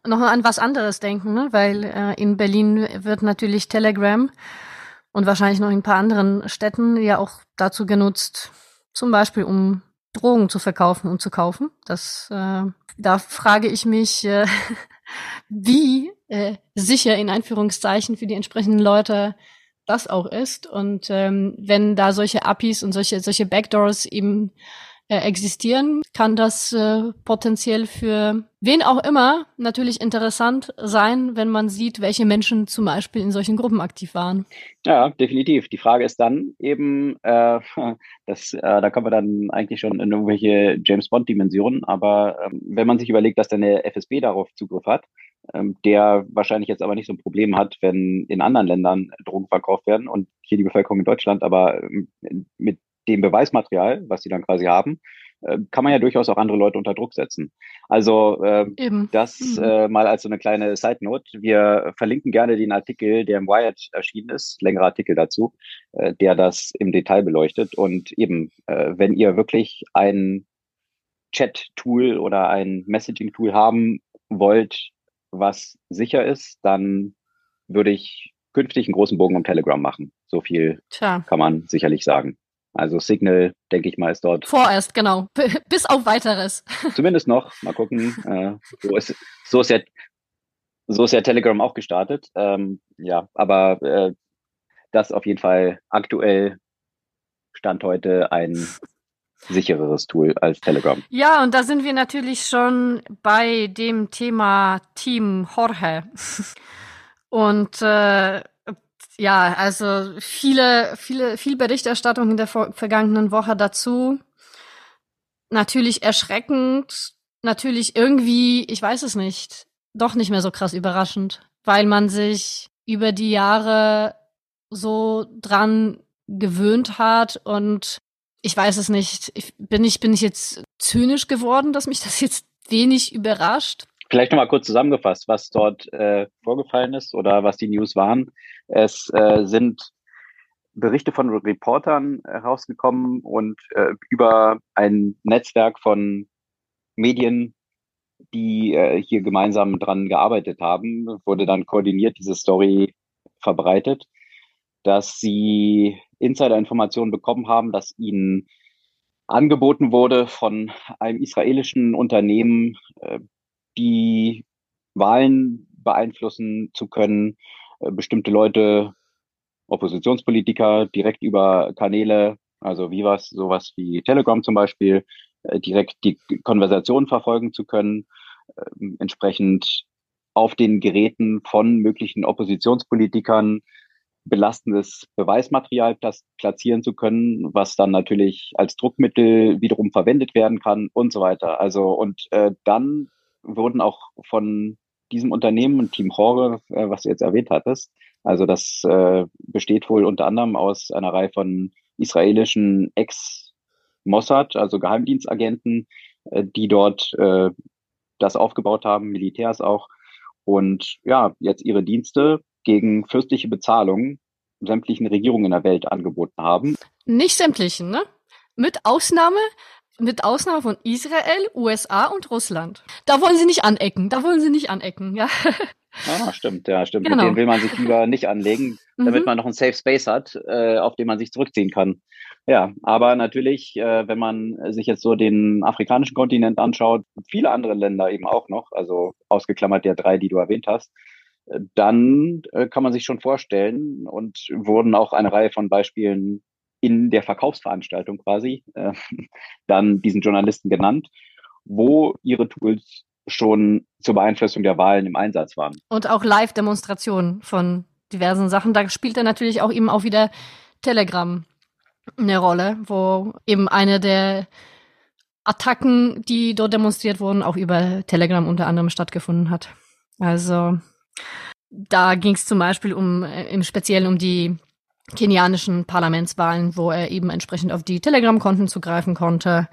noch an was anderes denken, ne? weil äh, in Berlin wird natürlich Telegram und wahrscheinlich noch in ein paar anderen Städten ja auch dazu genutzt, zum Beispiel um Drogen zu verkaufen und zu kaufen. Das äh, da frage ich mich, äh, [laughs] wie äh, sicher in Einführungszeichen für die entsprechenden Leute das auch ist. Und ähm, wenn da solche APIs und solche, solche Backdoors eben äh, existieren, kann das äh, potenziell für wen auch immer natürlich interessant sein, wenn man sieht, welche Menschen zum Beispiel in solchen Gruppen aktiv waren. Ja, definitiv. Die Frage ist dann eben, äh, [laughs] das, äh, da kommen wir dann eigentlich schon in irgendwelche James Bond-Dimensionen, aber ähm, wenn man sich überlegt, dass dann der FSB darauf Zugriff hat, ähm, der wahrscheinlich jetzt aber nicht so ein Problem hat, wenn in anderen Ländern Drogen verkauft werden und hier die Bevölkerung in Deutschland aber ähm, mit dem Beweismaterial, was sie dann quasi haben, äh, kann man ja durchaus auch andere Leute unter Druck setzen. Also äh, das mhm. äh, mal als so eine kleine Side Note. Wir verlinken gerne den Artikel, der im Wired erschienen ist, längerer Artikel dazu, äh, der das im Detail beleuchtet. Und eben, äh, wenn ihr wirklich ein Chat-Tool oder ein Messaging-Tool haben wollt, was sicher ist, dann würde ich künftig einen großen Bogen um Telegram machen. So viel Tja. kann man sicherlich sagen. Also Signal, denke ich mal, ist dort. Vorerst, genau. [laughs] Bis auf weiteres. [laughs] Zumindest noch. Mal gucken. Äh, so, ist, so, ist ja, so ist ja Telegram auch gestartet. Ähm, ja, aber äh, das auf jeden Fall aktuell Stand heute ein sichereres Tool als Telegram. Ja, und da sind wir natürlich schon bei dem Thema Team Jorge. [laughs] Und äh, ja, also viele, viele, viel Berichterstattung in der vergangenen Woche dazu. Natürlich erschreckend, natürlich irgendwie, ich weiß es nicht, doch nicht mehr so krass überraschend, weil man sich über die Jahre so dran gewöhnt hat und ich weiß es nicht, ich, bin ich bin ich jetzt zynisch geworden, dass mich das jetzt wenig überrascht? Vielleicht nochmal kurz zusammengefasst, was dort äh, vorgefallen ist oder was die News waren. Es äh, sind Berichte von Reportern herausgekommen und äh, über ein Netzwerk von Medien, die äh, hier gemeinsam dran gearbeitet haben, wurde dann koordiniert diese Story verbreitet, dass sie Insider-Informationen bekommen haben, dass ihnen angeboten wurde von einem israelischen Unternehmen, äh, die Wahlen beeinflussen zu können, äh, bestimmte Leute, Oppositionspolitiker direkt über Kanäle, also wie was, sowas wie Telegram zum Beispiel, äh, direkt die Konversation verfolgen zu können, ähm, entsprechend auf den Geräten von möglichen Oppositionspolitikern belastendes Beweismaterial platzieren zu können, was dann natürlich als Druckmittel wiederum verwendet werden kann und so weiter. Also und äh, dann wurden auch von diesem Unternehmen und Team Hore, äh, was du jetzt erwähnt hattest, also das äh, besteht wohl unter anderem aus einer Reihe von israelischen Ex-Mossad, also Geheimdienstagenten, äh, die dort äh, das aufgebaut haben, Militärs auch, und ja, jetzt ihre Dienste gegen fürstliche Bezahlung sämtlichen Regierungen in der Welt angeboten haben. Nicht sämtlichen, ne? Mit Ausnahme mit Ausnahme von Israel, USA und Russland. Da wollen sie nicht anecken. Da wollen sie nicht anecken, ja. Ah, stimmt, ja, stimmt. Genau. Mit denen will man sich lieber nicht anlegen, damit mhm. man noch einen Safe Space hat, äh, auf den man sich zurückziehen kann. Ja, aber natürlich, äh, wenn man sich jetzt so den afrikanischen Kontinent anschaut, viele andere Länder eben auch noch, also ausgeklammert der drei, die du erwähnt hast, äh, dann äh, kann man sich schon vorstellen und wurden auch eine Reihe von Beispielen in der Verkaufsveranstaltung quasi äh, [laughs] dann diesen Journalisten genannt, wo ihre Tools schon zur Beeinflussung der Wahlen im Einsatz waren. Und auch Live-Demonstrationen von diversen Sachen. Da spielt er natürlich auch eben auch wieder Telegram eine Rolle, wo eben eine der Attacken, die dort demonstriert wurden, auch über Telegram unter anderem stattgefunden hat. Also da ging es zum Beispiel um äh, im Speziellen um die kenianischen Parlamentswahlen, wo er eben entsprechend auf die Telegram-Konten zugreifen konnte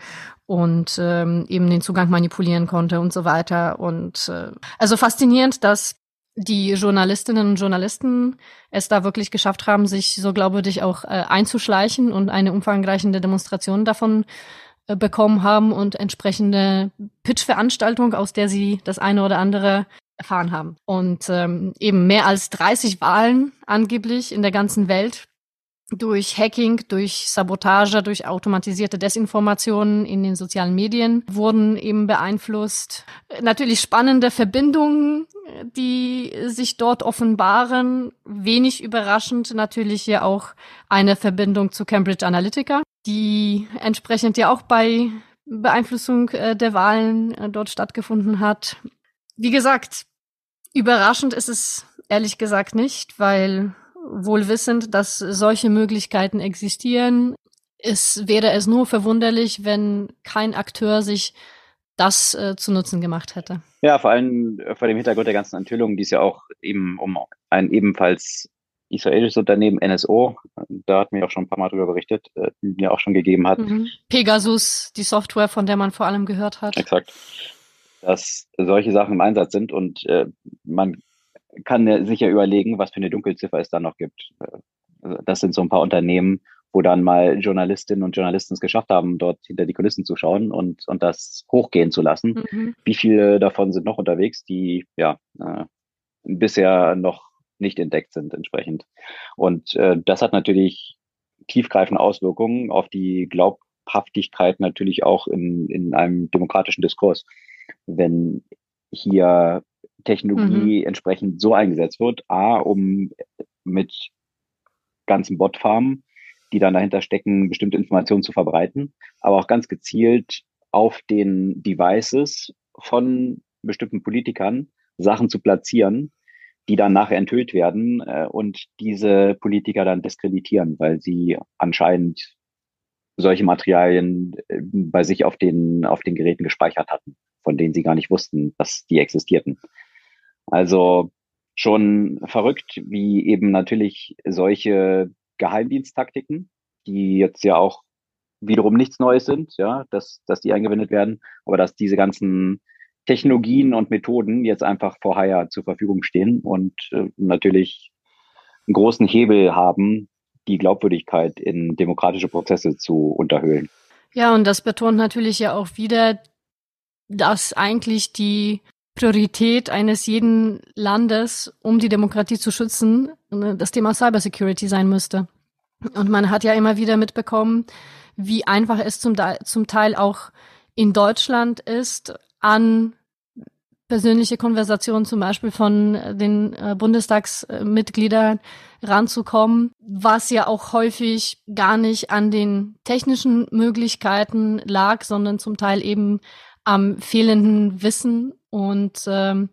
und ähm, eben den Zugang manipulieren konnte und so weiter. Und äh, also faszinierend, dass die Journalistinnen und Journalisten es da wirklich geschafft haben, sich so ich auch äh, einzuschleichen und eine umfangreiche Demonstration davon äh, bekommen haben und entsprechende Pitch-Veranstaltung, aus der sie das eine oder andere erfahren haben. Und ähm, eben mehr als 30 Wahlen angeblich in der ganzen Welt durch Hacking, durch Sabotage, durch automatisierte Desinformationen in den sozialen Medien wurden eben beeinflusst. Natürlich spannende Verbindungen, die sich dort offenbaren. Wenig überraschend natürlich ja auch eine Verbindung zu Cambridge Analytica, die entsprechend ja auch bei Beeinflussung äh, der Wahlen äh, dort stattgefunden hat. Wie gesagt, überraschend ist es ehrlich gesagt nicht, weil wohl wissend, dass solche Möglichkeiten existieren. Es wäre es nur verwunderlich, wenn kein Akteur sich das äh, zu Nutzen gemacht hätte. Ja, vor allem vor dem Hintergrund der ganzen Enthüllungen, die es ja auch eben um ein ebenfalls israelisches Unternehmen NSO, da hatten wir auch schon ein paar Mal drüber berichtet, äh, mir auch schon gegeben hat. Mhm. Pegasus, die Software, von der man vor allem gehört hat. Exakt. Dass solche Sachen im Einsatz sind und äh, man kann sich ja überlegen, was für eine Dunkelziffer es da noch gibt. Also das sind so ein paar Unternehmen, wo dann mal Journalistinnen und Journalisten es geschafft haben, dort hinter die Kulissen zu schauen und, und das hochgehen zu lassen. Mhm. Wie viele davon sind noch unterwegs, die ja äh, bisher noch nicht entdeckt sind entsprechend. Und äh, das hat natürlich tiefgreifende Auswirkungen auf die Glaubhaftigkeit natürlich auch in, in einem demokratischen Diskurs. Wenn hier Technologie mhm. entsprechend so eingesetzt wird. A, um mit ganzen Botfarmen, die dann dahinter stecken, bestimmte Informationen zu verbreiten, aber auch ganz gezielt auf den Devices von bestimmten Politikern Sachen zu platzieren, die dann nachher enthüllt werden äh, und diese Politiker dann diskreditieren, weil sie anscheinend solche Materialien äh, bei sich auf den, auf den Geräten gespeichert hatten, von denen sie gar nicht wussten, dass die existierten. Also schon verrückt, wie eben natürlich solche Geheimdiensttaktiken, die jetzt ja auch wiederum nichts Neues sind, ja, dass, dass die eingewendet werden, aber dass diese ganzen Technologien und Methoden jetzt einfach vor Hire zur Verfügung stehen und äh, natürlich einen großen Hebel haben, die Glaubwürdigkeit in demokratische Prozesse zu unterhöhlen. Ja, und das betont natürlich ja auch wieder, dass eigentlich die Priorität eines jeden Landes, um die Demokratie zu schützen, ne, das Thema Cybersecurity sein müsste. Und man hat ja immer wieder mitbekommen, wie einfach es zum, zum Teil auch in Deutschland ist, an persönliche Konversationen zum Beispiel von den äh, Bundestagsmitgliedern ranzukommen, was ja auch häufig gar nicht an den technischen Möglichkeiten lag, sondern zum Teil eben am fehlenden Wissen und ähm,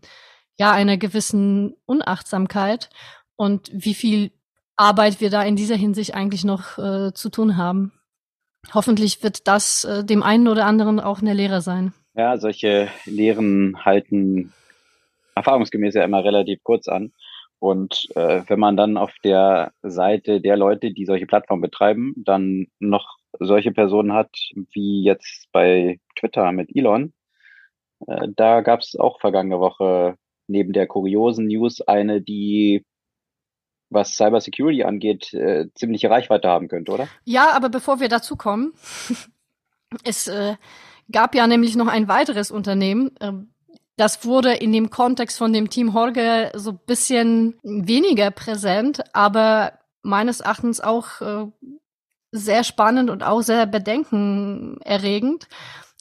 ja, einer gewissen Unachtsamkeit und wie viel Arbeit wir da in dieser Hinsicht eigentlich noch äh, zu tun haben. Hoffentlich wird das äh, dem einen oder anderen auch eine Lehre sein. Ja, solche Lehren halten erfahrungsgemäß ja immer relativ kurz an. Und äh, wenn man dann auf der Seite der Leute, die solche Plattformen betreiben, dann noch solche Personen hat, wie jetzt bei Twitter mit Elon, äh, da gab es auch vergangene Woche neben der kuriosen News eine, die was Cybersecurity angeht, äh, ziemliche Reichweite haben könnte, oder? Ja, aber bevor wir dazu kommen, [laughs] Es äh, gab ja nämlich noch ein weiteres Unternehmen, äh, das wurde in dem Kontext von dem Team Horge so bisschen weniger präsent, aber meines Erachtens auch äh, sehr spannend und auch sehr bedenkenerregend.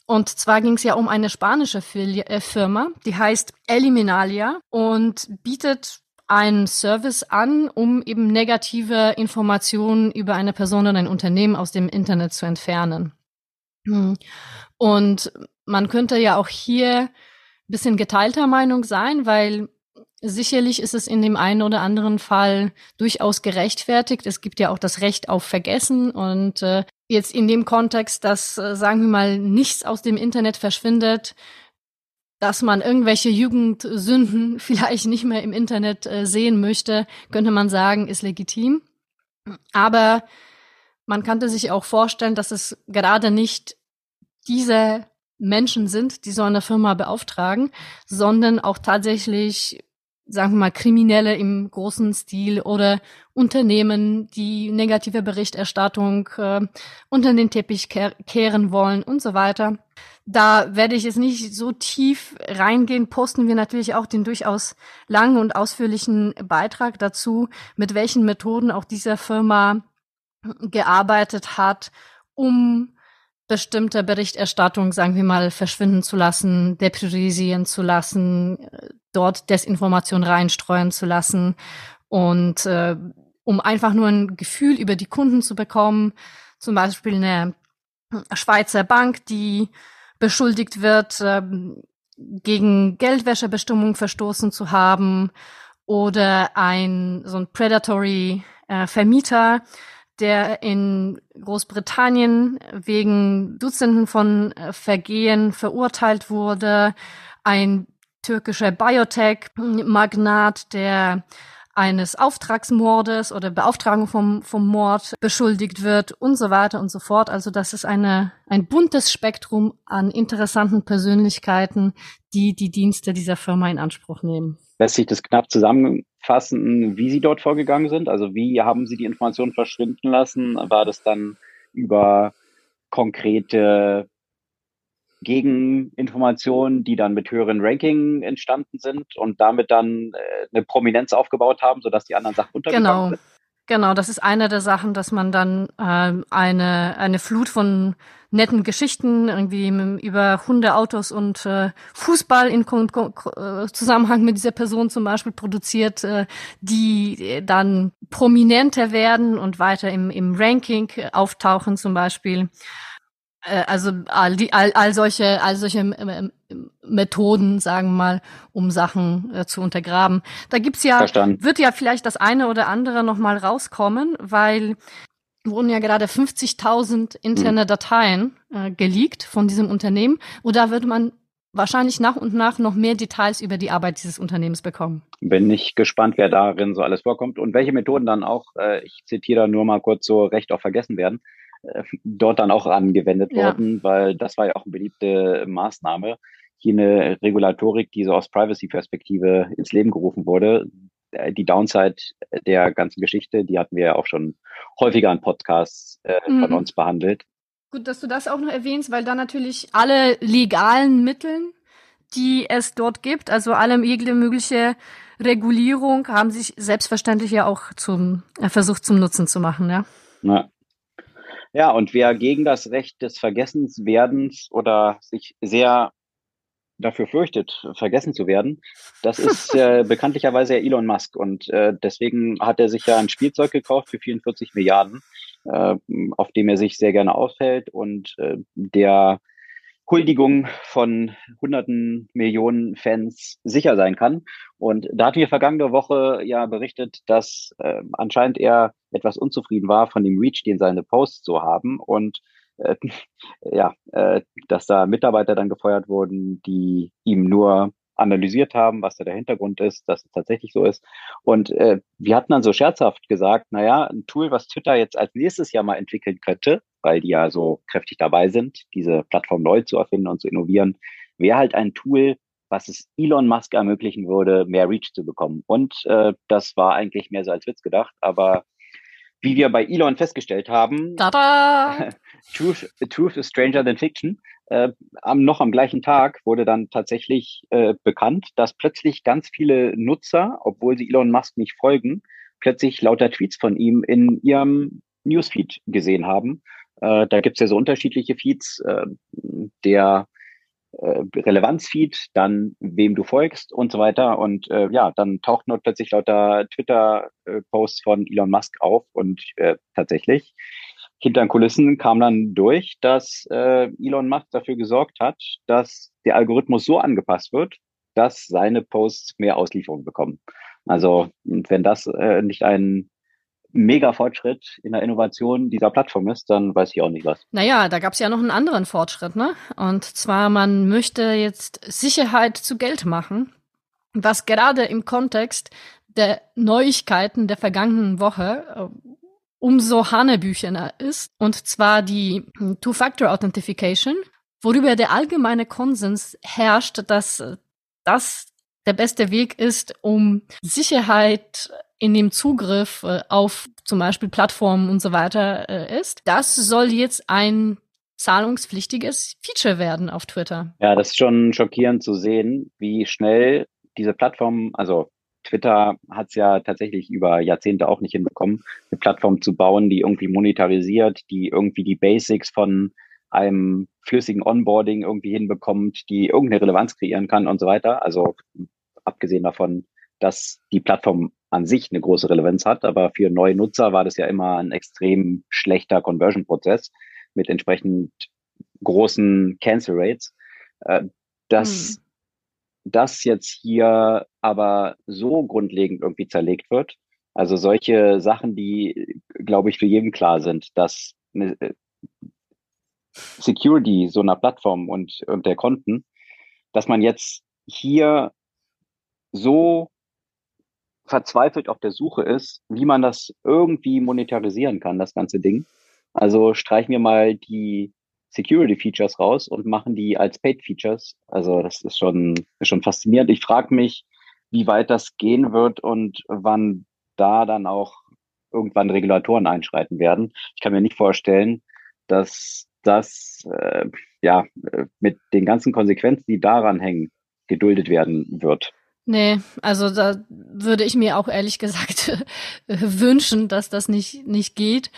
Und zwar ging es ja um eine spanische äh, Firma, die heißt Eliminalia und bietet einen Service an, um eben negative Informationen über eine Person oder ein Unternehmen aus dem Internet zu entfernen. Hm. Und man könnte ja auch hier ein bisschen geteilter Meinung sein, weil sicherlich ist es in dem einen oder anderen Fall durchaus gerechtfertigt. Es gibt ja auch das Recht auf Vergessen und äh, jetzt in dem Kontext, dass, äh, sagen wir mal, nichts aus dem Internet verschwindet, dass man irgendwelche Jugendsünden [laughs] vielleicht nicht mehr im Internet äh, sehen möchte, könnte man sagen, ist legitim. Aber man könnte sich auch vorstellen, dass es gerade nicht diese Menschen sind, die so eine Firma beauftragen, sondern auch tatsächlich, sagen wir mal, Kriminelle im großen Stil oder Unternehmen, die negative Berichterstattung äh, unter den Teppich kehren wollen und so weiter. Da werde ich jetzt nicht so tief reingehen. Posten wir natürlich auch den durchaus langen und ausführlichen Beitrag dazu, mit welchen Methoden auch dieser Firma gearbeitet hat, um bestimmte Berichterstattung, sagen wir mal, verschwinden zu lassen, depriorisieren zu lassen, dort Desinformation reinstreuen zu lassen. Und äh, um einfach nur ein Gefühl über die Kunden zu bekommen, zum Beispiel eine Schweizer Bank, die beschuldigt wird, äh, gegen Geldwäschebestimmungen verstoßen zu haben oder ein so ein predatory äh, Vermieter, der in Großbritannien wegen Dutzenden von äh, Vergehen verurteilt wurde, ein türkischer Biotech-Magnat, der eines Auftragsmordes oder Beauftragung vom, vom Mord beschuldigt wird und so weiter und so fort. Also das ist eine, ein buntes Spektrum an interessanten Persönlichkeiten, die die Dienste dieser Firma in Anspruch nehmen. Lässt sich das knapp zusammenfassen, wie Sie dort vorgegangen sind? Also wie haben Sie die Informationen verschwinden lassen? War das dann über konkrete Gegeninformationen, die dann mit höheren Ranking entstanden sind und damit dann äh, eine Prominenz aufgebaut haben, sodass die anderen Sachen untergegangen genau. sind. Genau, das ist eine der Sachen, dass man dann äh, eine, eine Flut von netten Geschichten irgendwie über Hunde, Autos und äh, Fußball in Ko Ko äh, Zusammenhang mit dieser Person zum Beispiel produziert, äh, die dann prominenter werden und weiter im, im Ranking auftauchen zum Beispiel. Äh, also all, die, all, all solche, all solche ähm, ähm, Methoden, sagen wir mal, um Sachen äh, zu untergraben. Da gibt's ja, Verstanden. wird ja vielleicht das eine oder andere noch mal rauskommen, weil wurden ja gerade 50.000 interne hm. Dateien äh, geleakt von diesem Unternehmen und da wird man wahrscheinlich nach und nach noch mehr Details über die Arbeit dieses Unternehmens bekommen. Bin ich gespannt, wer darin so alles vorkommt und welche Methoden dann auch, äh, ich zitiere da nur mal kurz so recht auch vergessen werden, dort dann auch angewendet ja. worden, weil das war ja auch eine beliebte Maßnahme. Hier eine Regulatorik, die so aus Privacy-Perspektive ins Leben gerufen wurde. Äh, die Downside der ganzen Geschichte, die hatten wir ja auch schon häufiger in Podcasts äh, mhm. von uns behandelt. Gut, dass du das auch noch erwähnst, weil da natürlich alle legalen Mittel, die es dort gibt, also alle mögliche Regulierung, haben sich selbstverständlich ja auch zum äh, versucht zum Nutzen zu machen, ja. Ja. Ja, und wer gegen das Recht des Vergessenswerdens oder sich sehr dafür fürchtet, vergessen zu werden, das ist [laughs] äh, bekanntlicherweise ja Elon Musk. Und äh, deswegen hat er sich ja ein Spielzeug gekauft für 44 Milliarden, äh, auf dem er sich sehr gerne aufhält und äh, der Huldigung von hunderten Millionen Fans sicher sein kann. Und da hatten wir vergangene Woche ja berichtet, dass äh, anscheinend er etwas unzufrieden war von dem Reach, den seine Posts so haben. Und äh, [laughs] ja, äh, dass da Mitarbeiter dann gefeuert wurden, die ihm nur analysiert haben, was da der Hintergrund ist, dass es tatsächlich so ist. Und äh, wir hatten dann so scherzhaft gesagt, naja, ein Tool, was Twitter jetzt als nächstes Jahr mal entwickeln könnte, weil die ja so kräftig dabei sind, diese Plattform neu zu erfinden und zu innovieren, wäre halt ein Tool, was es Elon Musk ermöglichen würde, mehr Reach zu bekommen. Und äh, das war eigentlich mehr so als Witz gedacht, aber wie wir bei Elon festgestellt haben, [laughs] Truth, Truth is stranger than fiction. Äh, am, noch am gleichen Tag wurde dann tatsächlich äh, bekannt, dass plötzlich ganz viele Nutzer, obwohl sie Elon Musk nicht folgen, plötzlich lauter Tweets von ihm in ihrem Newsfeed gesehen haben. Äh, da gibt's ja so unterschiedliche Feeds. Äh, der äh, Relevanzfeed, dann wem du folgst und so weiter. Und äh, ja, dann tauchten dort plötzlich lauter Twitter-Posts von Elon Musk auf und äh, tatsächlich hinter den Kulissen kam dann durch, dass äh, Elon Musk dafür gesorgt hat, dass der Algorithmus so angepasst wird, dass seine Posts mehr Auslieferung bekommen. Also wenn das äh, nicht ein mega Fortschritt in der Innovation dieser Plattform ist, dann weiß ich auch nicht was. Naja, da gab es ja noch einen anderen Fortschritt, ne? Und zwar, man möchte jetzt Sicherheit zu Geld machen, was gerade im Kontext der Neuigkeiten der vergangenen Woche äh, umso hanebüchener ist. Und zwar die Two-Factor-Authentification, worüber der allgemeine Konsens herrscht, dass das der beste Weg ist, um Sicherheit in dem Zugriff äh, auf zum Beispiel Plattformen und so weiter äh, ist. Das soll jetzt ein zahlungspflichtiges Feature werden auf Twitter. Ja, das ist schon schockierend zu sehen, wie schnell diese Plattform, also Twitter hat es ja tatsächlich über Jahrzehnte auch nicht hinbekommen, eine Plattform zu bauen, die irgendwie monetarisiert, die irgendwie die Basics von einem flüssigen Onboarding irgendwie hinbekommt, die irgendeine Relevanz kreieren kann und so weiter. Also abgesehen davon, dass die Plattform an sich eine große Relevanz hat, aber für neue Nutzer war das ja immer ein extrem schlechter Conversion-Prozess mit entsprechend großen Cancel Rates. Äh, dass hm. das jetzt hier aber so grundlegend irgendwie zerlegt wird, also solche Sachen, die, glaube ich, für jeden klar sind, dass eine äh, Security so einer Plattform und, und der Konten, dass man jetzt hier so verzweifelt auf der Suche ist, wie man das irgendwie monetarisieren kann, das ganze Ding. Also streichen wir mal die Security Features raus und machen die als Paid Features. Also das ist schon, ist schon faszinierend. Ich frage mich, wie weit das gehen wird und wann da dann auch irgendwann Regulatoren einschreiten werden. Ich kann mir nicht vorstellen, dass das äh, ja mit den ganzen Konsequenzen, die daran hängen, geduldet werden wird. Nee, also da würde ich mir auch ehrlich gesagt [laughs] wünschen, dass das nicht, nicht geht.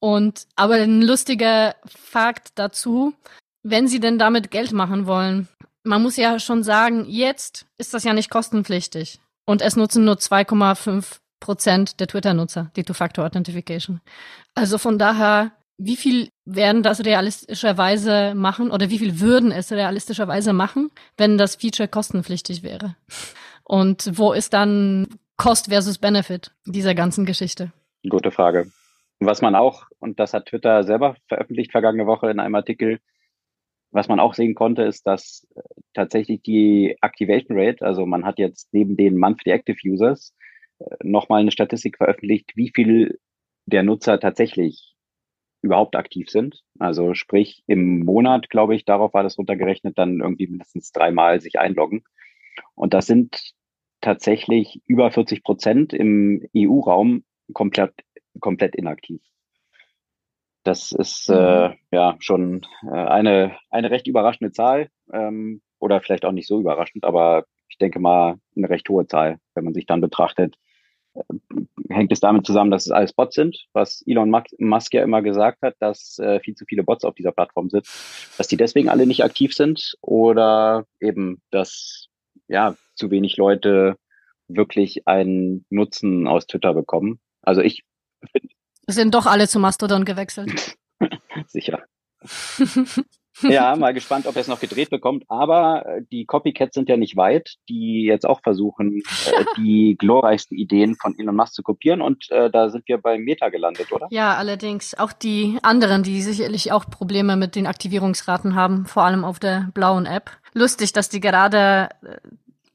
Und, aber ein lustiger Fakt dazu, wenn sie denn damit Geld machen wollen, man muss ja schon sagen, jetzt ist das ja nicht kostenpflichtig. Und es nutzen nur 2,5 Prozent der Twitter-Nutzer die Two-Factor-Authentification. Also von daher wie viel werden das realistischerweise machen oder wie viel würden es realistischerweise machen, wenn das Feature kostenpflichtig wäre? Und wo ist dann Cost versus Benefit dieser ganzen Geschichte? Gute Frage. Was man auch, und das hat Twitter selber veröffentlicht vergangene Woche in einem Artikel, was man auch sehen konnte, ist, dass äh, tatsächlich die Activation Rate, also man hat jetzt neben den Monthly Active Users äh, nochmal eine Statistik veröffentlicht, wie viel der Nutzer tatsächlich überhaupt aktiv sind. Also sprich im Monat, glaube ich, darauf war das runtergerechnet, dann irgendwie mindestens dreimal sich einloggen. Und das sind tatsächlich über 40 Prozent im EU-Raum komplett, komplett inaktiv. Das ist äh, mhm. ja schon äh, eine, eine recht überraschende Zahl ähm, oder vielleicht auch nicht so überraschend, aber ich denke mal eine recht hohe Zahl, wenn man sich dann betrachtet, hängt es damit zusammen, dass es alles Bots sind, was Elon Musk ja immer gesagt hat, dass äh, viel zu viele Bots auf dieser Plattform sind, dass die deswegen alle nicht aktiv sind oder eben, dass ja zu wenig Leute wirklich einen Nutzen aus Twitter bekommen. Also ich finde. Sind doch alle zu Mastodon gewechselt. [laughs] Sicher. [laughs] ja, [laughs] mal gespannt, ob er es noch gedreht bekommt. Aber äh, die Copycats sind ja nicht weit, die jetzt auch versuchen, äh, [laughs] die glorreichsten Ideen von Elon Musk zu kopieren. Und äh, da sind wir bei Meta gelandet, oder? Ja, allerdings auch die anderen, die sicherlich auch Probleme mit den Aktivierungsraten haben, vor allem auf der blauen App. Lustig, dass die gerade äh,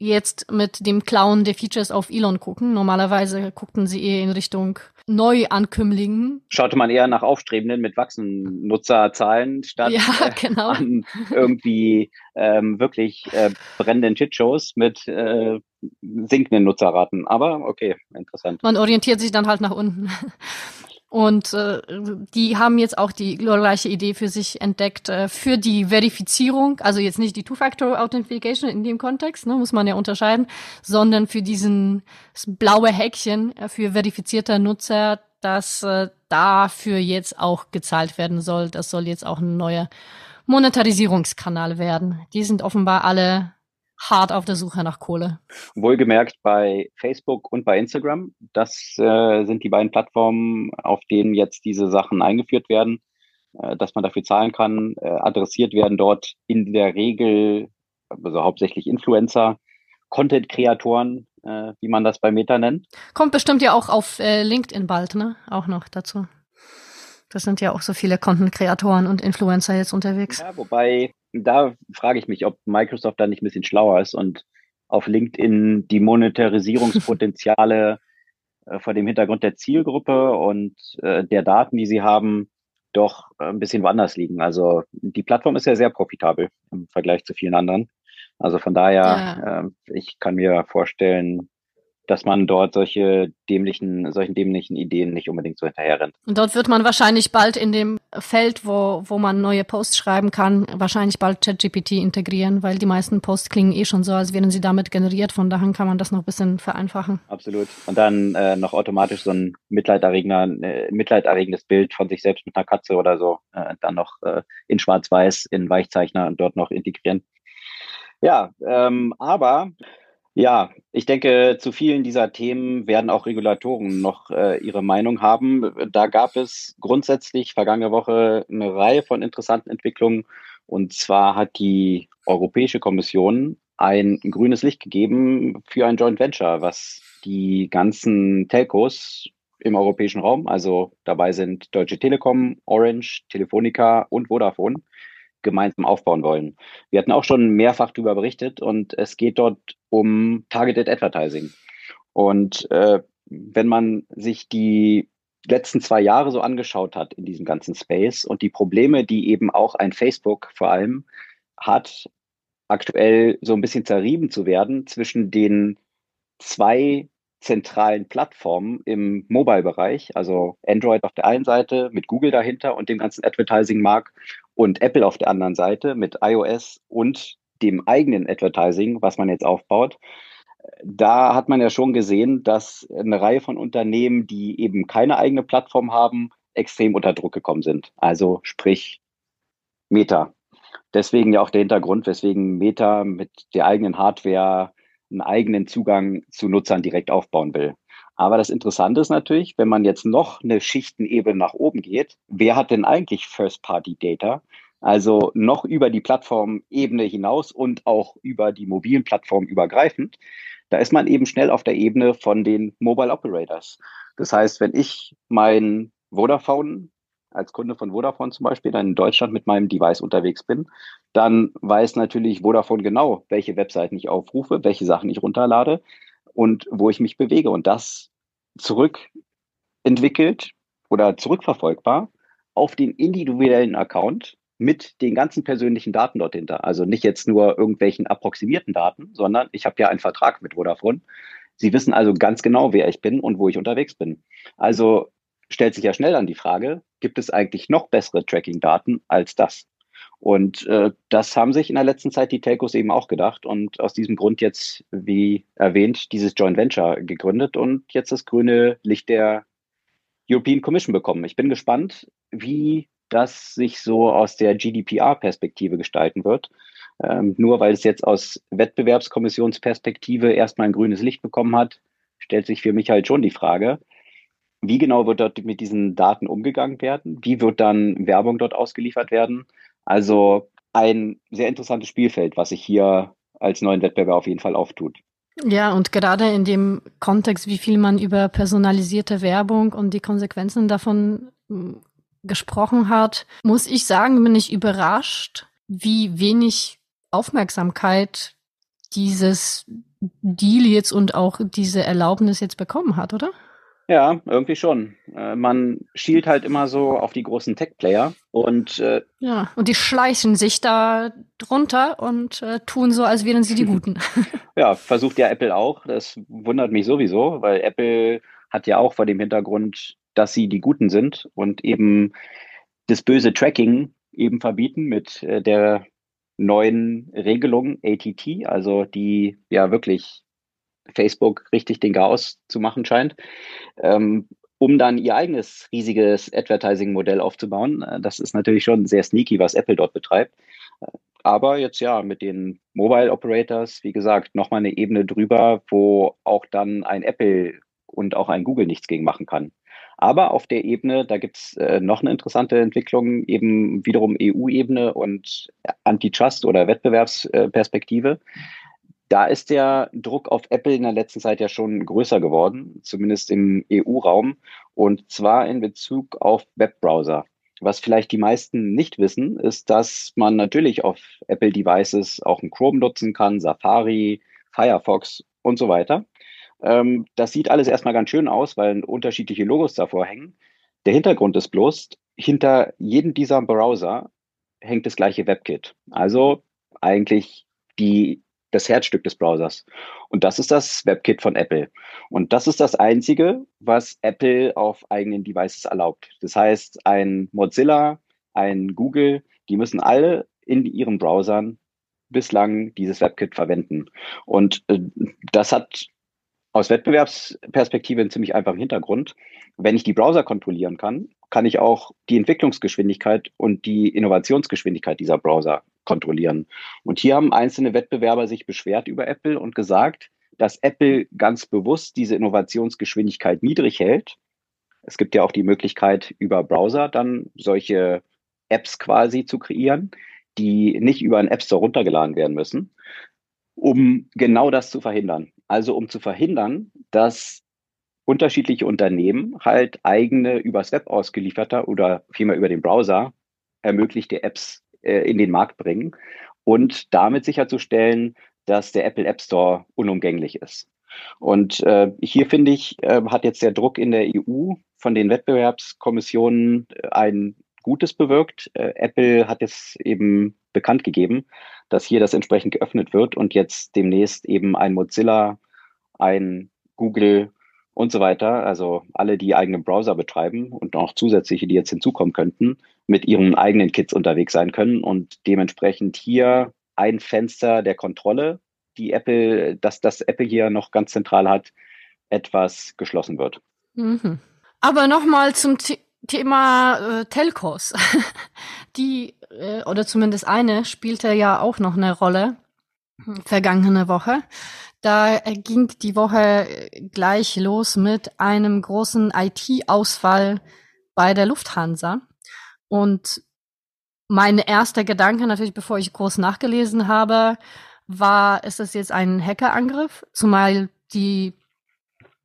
jetzt mit dem Clown der Features auf Elon gucken. Normalerweise guckten sie eher in Richtung Neuankömmlingen. Schaute man eher nach Aufstrebenden mit wachsenden Nutzerzahlen statt [laughs] ja, äh, genau. an irgendwie ähm, wirklich äh, brennenden Shitshows mit äh, sinkenden Nutzerraten. Aber okay, interessant. Man orientiert sich dann halt nach unten. Und äh, die haben jetzt auch die gleiche Idee für sich entdeckt äh, für die Verifizierung, also jetzt nicht die Two-Factor-Authentification in dem Kontext, ne, muss man ja unterscheiden, sondern für diesen blaue Häkchen äh, für verifizierte Nutzer, dass äh, dafür jetzt auch gezahlt werden soll. Das soll jetzt auch ein neuer Monetarisierungskanal werden. Die sind offenbar alle hart auf der Suche nach Kohle. Wohlgemerkt bei Facebook und bei Instagram. Das äh, sind die beiden Plattformen, auf denen jetzt diese Sachen eingeführt werden, äh, dass man dafür zahlen kann. Äh, adressiert werden dort in der Regel, also hauptsächlich Influencer, Content-Kreatoren, äh, wie man das bei Meta nennt. Kommt bestimmt ja auch auf äh, LinkedIn bald, ne? Auch noch dazu. Das sind ja auch so viele Content-Kreatoren und Influencer jetzt unterwegs. Ja, wobei da frage ich mich, ob Microsoft da nicht ein bisschen schlauer ist und auf LinkedIn die Monetarisierungspotenziale [laughs] äh, vor dem Hintergrund der Zielgruppe und äh, der Daten, die sie haben, doch ein bisschen woanders liegen. Also die Plattform ist ja sehr profitabel im Vergleich zu vielen anderen. Also von daher, ja. äh, ich kann mir vorstellen, dass man dort solche dämlichen, solchen dämlichen Ideen nicht unbedingt so hinterher rennt. Und dort wird man wahrscheinlich bald in dem Feld, wo, wo man neue Posts schreiben kann, wahrscheinlich bald ChatGPT integrieren, weil die meisten Posts klingen eh schon so, als wären sie damit generiert. Von daher kann man das noch ein bisschen vereinfachen. Absolut. Und dann äh, noch automatisch so ein mitleiderregender, äh, mitleiderregendes Bild von sich selbst mit einer Katze oder so, äh, dann noch äh, in Schwarz-Weiß, in Weichzeichner und dort noch integrieren. Ja, ähm, aber ja, ich denke, zu vielen dieser Themen werden auch Regulatoren noch äh, ihre Meinung haben. Da gab es grundsätzlich vergangene Woche eine Reihe von interessanten Entwicklungen. Und zwar hat die Europäische Kommission ein grünes Licht gegeben für ein Joint Venture, was die ganzen Telcos im europäischen Raum, also dabei sind Deutsche Telekom, Orange, Telefonica und Vodafone, gemeinsam aufbauen wollen. Wir hatten auch schon mehrfach darüber berichtet und es geht dort um Targeted Advertising. Und äh, wenn man sich die letzten zwei Jahre so angeschaut hat in diesem ganzen Space und die Probleme, die eben auch ein Facebook vor allem hat, aktuell so ein bisschen zerrieben zu werden zwischen den zwei zentralen Plattformen im Mobile-Bereich, also Android auf der einen Seite mit Google dahinter und dem ganzen Advertising-Markt und Apple auf der anderen Seite mit iOS und dem eigenen Advertising, was man jetzt aufbaut. Da hat man ja schon gesehen, dass eine Reihe von Unternehmen, die eben keine eigene Plattform haben, extrem unter Druck gekommen sind. Also sprich Meta. Deswegen ja auch der Hintergrund, weswegen Meta mit der eigenen Hardware einen eigenen Zugang zu Nutzern direkt aufbauen will. Aber das Interessante ist natürlich, wenn man jetzt noch eine Schichtenebene nach oben geht, wer hat denn eigentlich First-Party-Data? Also noch über die Plattformebene hinaus und auch über die mobilen Plattformen übergreifend. Da ist man eben schnell auf der Ebene von den Mobile Operators. Das heißt, wenn ich mein Vodafone als Kunde von Vodafone zum Beispiel dann in Deutschland mit meinem Device unterwegs bin, dann weiß natürlich Vodafone genau, welche Webseiten ich aufrufe, welche Sachen ich runterlade und wo ich mich bewege. Und das zurückentwickelt oder zurückverfolgbar auf den individuellen Account mit den ganzen persönlichen Daten dort hinter. Also nicht jetzt nur irgendwelchen approximierten Daten, sondern ich habe ja einen Vertrag mit Vodafone. Sie wissen also ganz genau, wer ich bin und wo ich unterwegs bin. Also stellt sich ja schnell an die Frage, gibt es eigentlich noch bessere Tracking-Daten als das? Und äh, das haben sich in der letzten Zeit die Telcos eben auch gedacht und aus diesem Grund jetzt, wie erwähnt, dieses Joint Venture gegründet und jetzt das grüne Licht der European Commission bekommen. Ich bin gespannt, wie das sich so aus der GDPR-Perspektive gestalten wird. Ähm, nur weil es jetzt aus Wettbewerbskommissionsperspektive erstmal ein grünes Licht bekommen hat, stellt sich für mich halt schon die Frage, wie genau wird dort mit diesen Daten umgegangen werden? Wie wird dann Werbung dort ausgeliefert werden? Also ein sehr interessantes Spielfeld, was sich hier als neuen Wettbewerb auf jeden Fall auftut. Ja, und gerade in dem Kontext, wie viel man über personalisierte Werbung und die Konsequenzen davon hm, gesprochen hat, muss ich sagen, bin ich überrascht, wie wenig Aufmerksamkeit dieses Deal jetzt und auch diese Erlaubnis jetzt bekommen hat, oder? Ja, irgendwie schon. Äh, man schielt halt immer so auf die großen Tech-Player und äh, ja, und die schleichen sich da drunter und äh, tun so, als wären sie die [laughs] Guten. [laughs] ja, versucht ja Apple auch. Das wundert mich sowieso, weil Apple hat ja auch vor dem Hintergrund dass sie die Guten sind und eben das böse Tracking eben verbieten mit äh, der neuen Regelung ATT, also die ja wirklich Facebook richtig den Chaos zu machen scheint, ähm, um dann ihr eigenes riesiges Advertising-Modell aufzubauen. Äh, das ist natürlich schon sehr sneaky, was Apple dort betreibt. Aber jetzt ja mit den Mobile Operators, wie gesagt, nochmal eine Ebene drüber, wo auch dann ein Apple und auch ein Google nichts gegen machen kann. Aber auf der Ebene, da gibt's äh, noch eine interessante Entwicklung, eben wiederum EU-Ebene und Antitrust- oder Wettbewerbsperspektive. Da ist der Druck auf Apple in der letzten Zeit ja schon größer geworden, zumindest im EU-Raum, und zwar in Bezug auf Webbrowser. Was vielleicht die meisten nicht wissen, ist, dass man natürlich auf Apple-Devices auch einen Chrome nutzen kann, Safari, Firefox und so weiter. Ähm, das sieht alles erstmal ganz schön aus, weil unterschiedliche Logos davor hängen. Der Hintergrund ist bloß, hinter jedem dieser Browser hängt das gleiche WebKit. Also eigentlich die, das Herzstück des Browsers. Und das ist das WebKit von Apple. Und das ist das Einzige, was Apple auf eigenen Devices erlaubt. Das heißt, ein Mozilla, ein Google, die müssen alle in ihren Browsern bislang dieses WebKit verwenden. Und äh, das hat aus Wettbewerbsperspektive einen ziemlich einfachen Hintergrund. Wenn ich die Browser kontrollieren kann, kann ich auch die Entwicklungsgeschwindigkeit und die Innovationsgeschwindigkeit dieser Browser kontrollieren. Und hier haben einzelne Wettbewerber sich beschwert über Apple und gesagt, dass Apple ganz bewusst diese Innovationsgeschwindigkeit niedrig hält. Es gibt ja auch die Möglichkeit, über Browser dann solche Apps quasi zu kreieren, die nicht über einen App Store runtergeladen werden müssen, um genau das zu verhindern. Also um zu verhindern, dass unterschiedliche Unternehmen halt eigene übers Web ausgelieferter oder vielmehr über den Browser ermöglichte Apps äh, in den Markt bringen und damit sicherzustellen, dass der Apple App Store unumgänglich ist. Und äh, hier finde ich, äh, hat jetzt der Druck in der EU von den Wettbewerbskommissionen äh, ein Gutes bewirkt. Äh, Apple hat jetzt eben bekannt gegeben, dass hier das entsprechend geöffnet wird und jetzt demnächst eben ein Mozilla, ein Google und so weiter, also alle, die eigene Browser betreiben und auch zusätzliche, die jetzt hinzukommen könnten, mit ihren eigenen Kits unterwegs sein können und dementsprechend hier ein Fenster der Kontrolle, die Apple, dass das Apple hier noch ganz zentral hat, etwas geschlossen wird. Mhm. Aber nochmal zum The Thema äh, Telcos. [laughs] die, äh, oder zumindest eine, spielte ja auch noch eine Rolle vergangene Woche. Da äh, ging die Woche äh, gleich los mit einem großen IT-Ausfall bei der Lufthansa. Und mein erster Gedanke, natürlich bevor ich groß nachgelesen habe, war, ist das jetzt ein Hackerangriff? Zumal die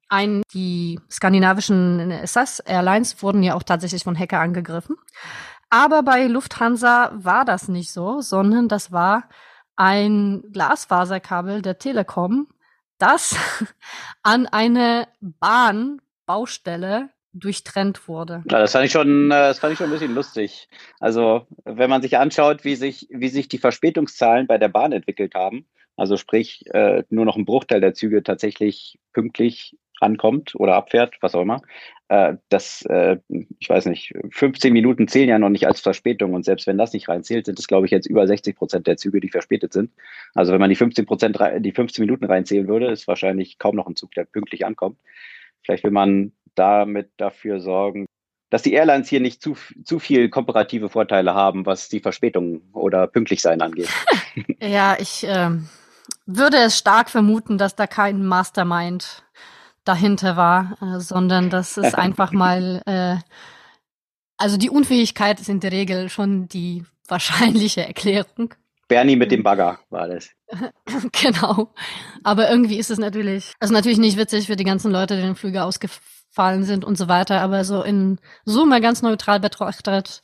ein, die skandinavischen SAS Airlines wurden ja auch tatsächlich von Hacker angegriffen. Aber bei Lufthansa war das nicht so, sondern das war ein Glasfaserkabel der Telekom, das [laughs] an eine Bahnbaustelle durchtrennt wurde. Ja, das fand ich schon, äh, das fand ich schon ein bisschen lustig. Also, wenn man sich anschaut, wie sich, wie sich die Verspätungszahlen bei der Bahn entwickelt haben, also sprich, äh, nur noch ein Bruchteil der Züge tatsächlich pünktlich ankommt oder abfährt, was auch immer, äh, das, äh, ich weiß nicht, 15 Minuten zählen ja noch nicht als Verspätung und selbst wenn das nicht reinzählt, sind es, glaube ich, jetzt über 60 Prozent der Züge, die verspätet sind. Also wenn man die 15 Prozent, die 15 Minuten reinzählen würde, ist wahrscheinlich kaum noch ein Zug, der pünktlich ankommt. Vielleicht will man damit dafür sorgen, dass die Airlines hier nicht zu, zu viel komparative Vorteile haben, was die Verspätung oder pünktlich sein angeht. [laughs] ja, ich äh, würde es stark vermuten, dass da kein Mastermind dahinter war, äh, sondern das ist [laughs] einfach mal, äh, also die Unfähigkeit ist in der Regel schon die wahrscheinliche Erklärung. Bernie mit dem Bagger war das. [laughs] genau. Aber irgendwie ist es natürlich, also natürlich nicht witzig für die ganzen Leute, die den Flüge ausgefallen sind und so weiter, aber so in Summe ganz neutral betrachtet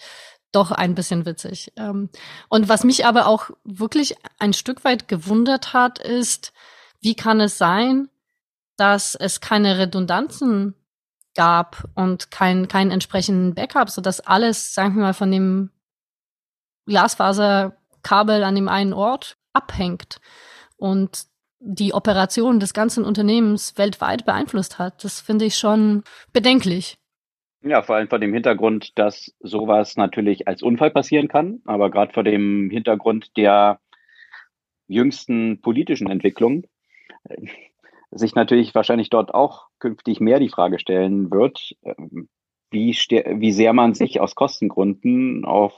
doch ein bisschen witzig. Ähm, und was mich aber auch wirklich ein Stück weit gewundert hat, ist, wie kann es sein, dass es keine Redundanzen gab und kein, keinen entsprechenden Backup, so dass alles, sagen wir mal, von dem Glasfaserkabel an dem einen Ort abhängt und die Operation des ganzen Unternehmens weltweit beeinflusst hat. Das finde ich schon bedenklich. Ja, vor allem vor dem Hintergrund, dass sowas natürlich als Unfall passieren kann, aber gerade vor dem Hintergrund der jüngsten politischen Entwicklung äh, sich natürlich wahrscheinlich dort auch künftig mehr die Frage stellen wird, ähm, wie, wie sehr man sich aus Kostengründen auf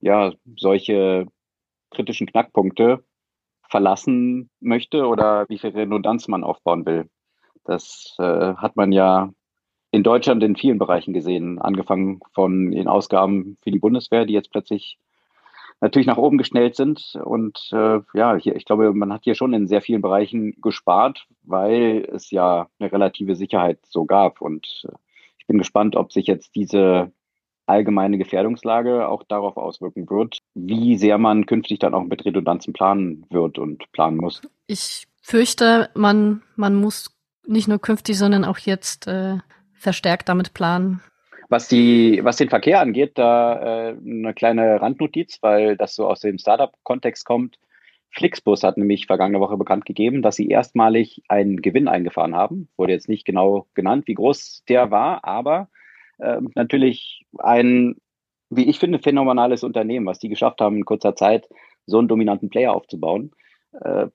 ja, solche kritischen Knackpunkte verlassen möchte oder wie viel Redundanz man aufbauen will. Das äh, hat man ja in Deutschland in vielen Bereichen gesehen, angefangen von den Ausgaben für die Bundeswehr, die jetzt plötzlich natürlich nach oben geschnellt sind. Und äh, ja, hier, ich glaube, man hat hier schon in sehr vielen Bereichen gespart, weil es ja eine relative Sicherheit so gab. Und äh, ich bin gespannt, ob sich jetzt diese allgemeine Gefährdungslage auch darauf auswirken wird, wie sehr man künftig dann auch mit Redundanzen planen wird und planen muss. Ich fürchte, man, man muss nicht nur künftig, sondern auch jetzt äh, verstärkt damit planen. Was, die, was den Verkehr angeht, da äh, eine kleine Randnotiz, weil das so aus dem Startup-Kontext kommt. Flixbus hat nämlich vergangene Woche bekannt gegeben, dass sie erstmalig einen Gewinn eingefahren haben. Wurde jetzt nicht genau genannt, wie groß der war, aber äh, natürlich ein, wie ich finde, phänomenales Unternehmen, was die geschafft haben, in kurzer Zeit so einen dominanten Player aufzubauen. Äh,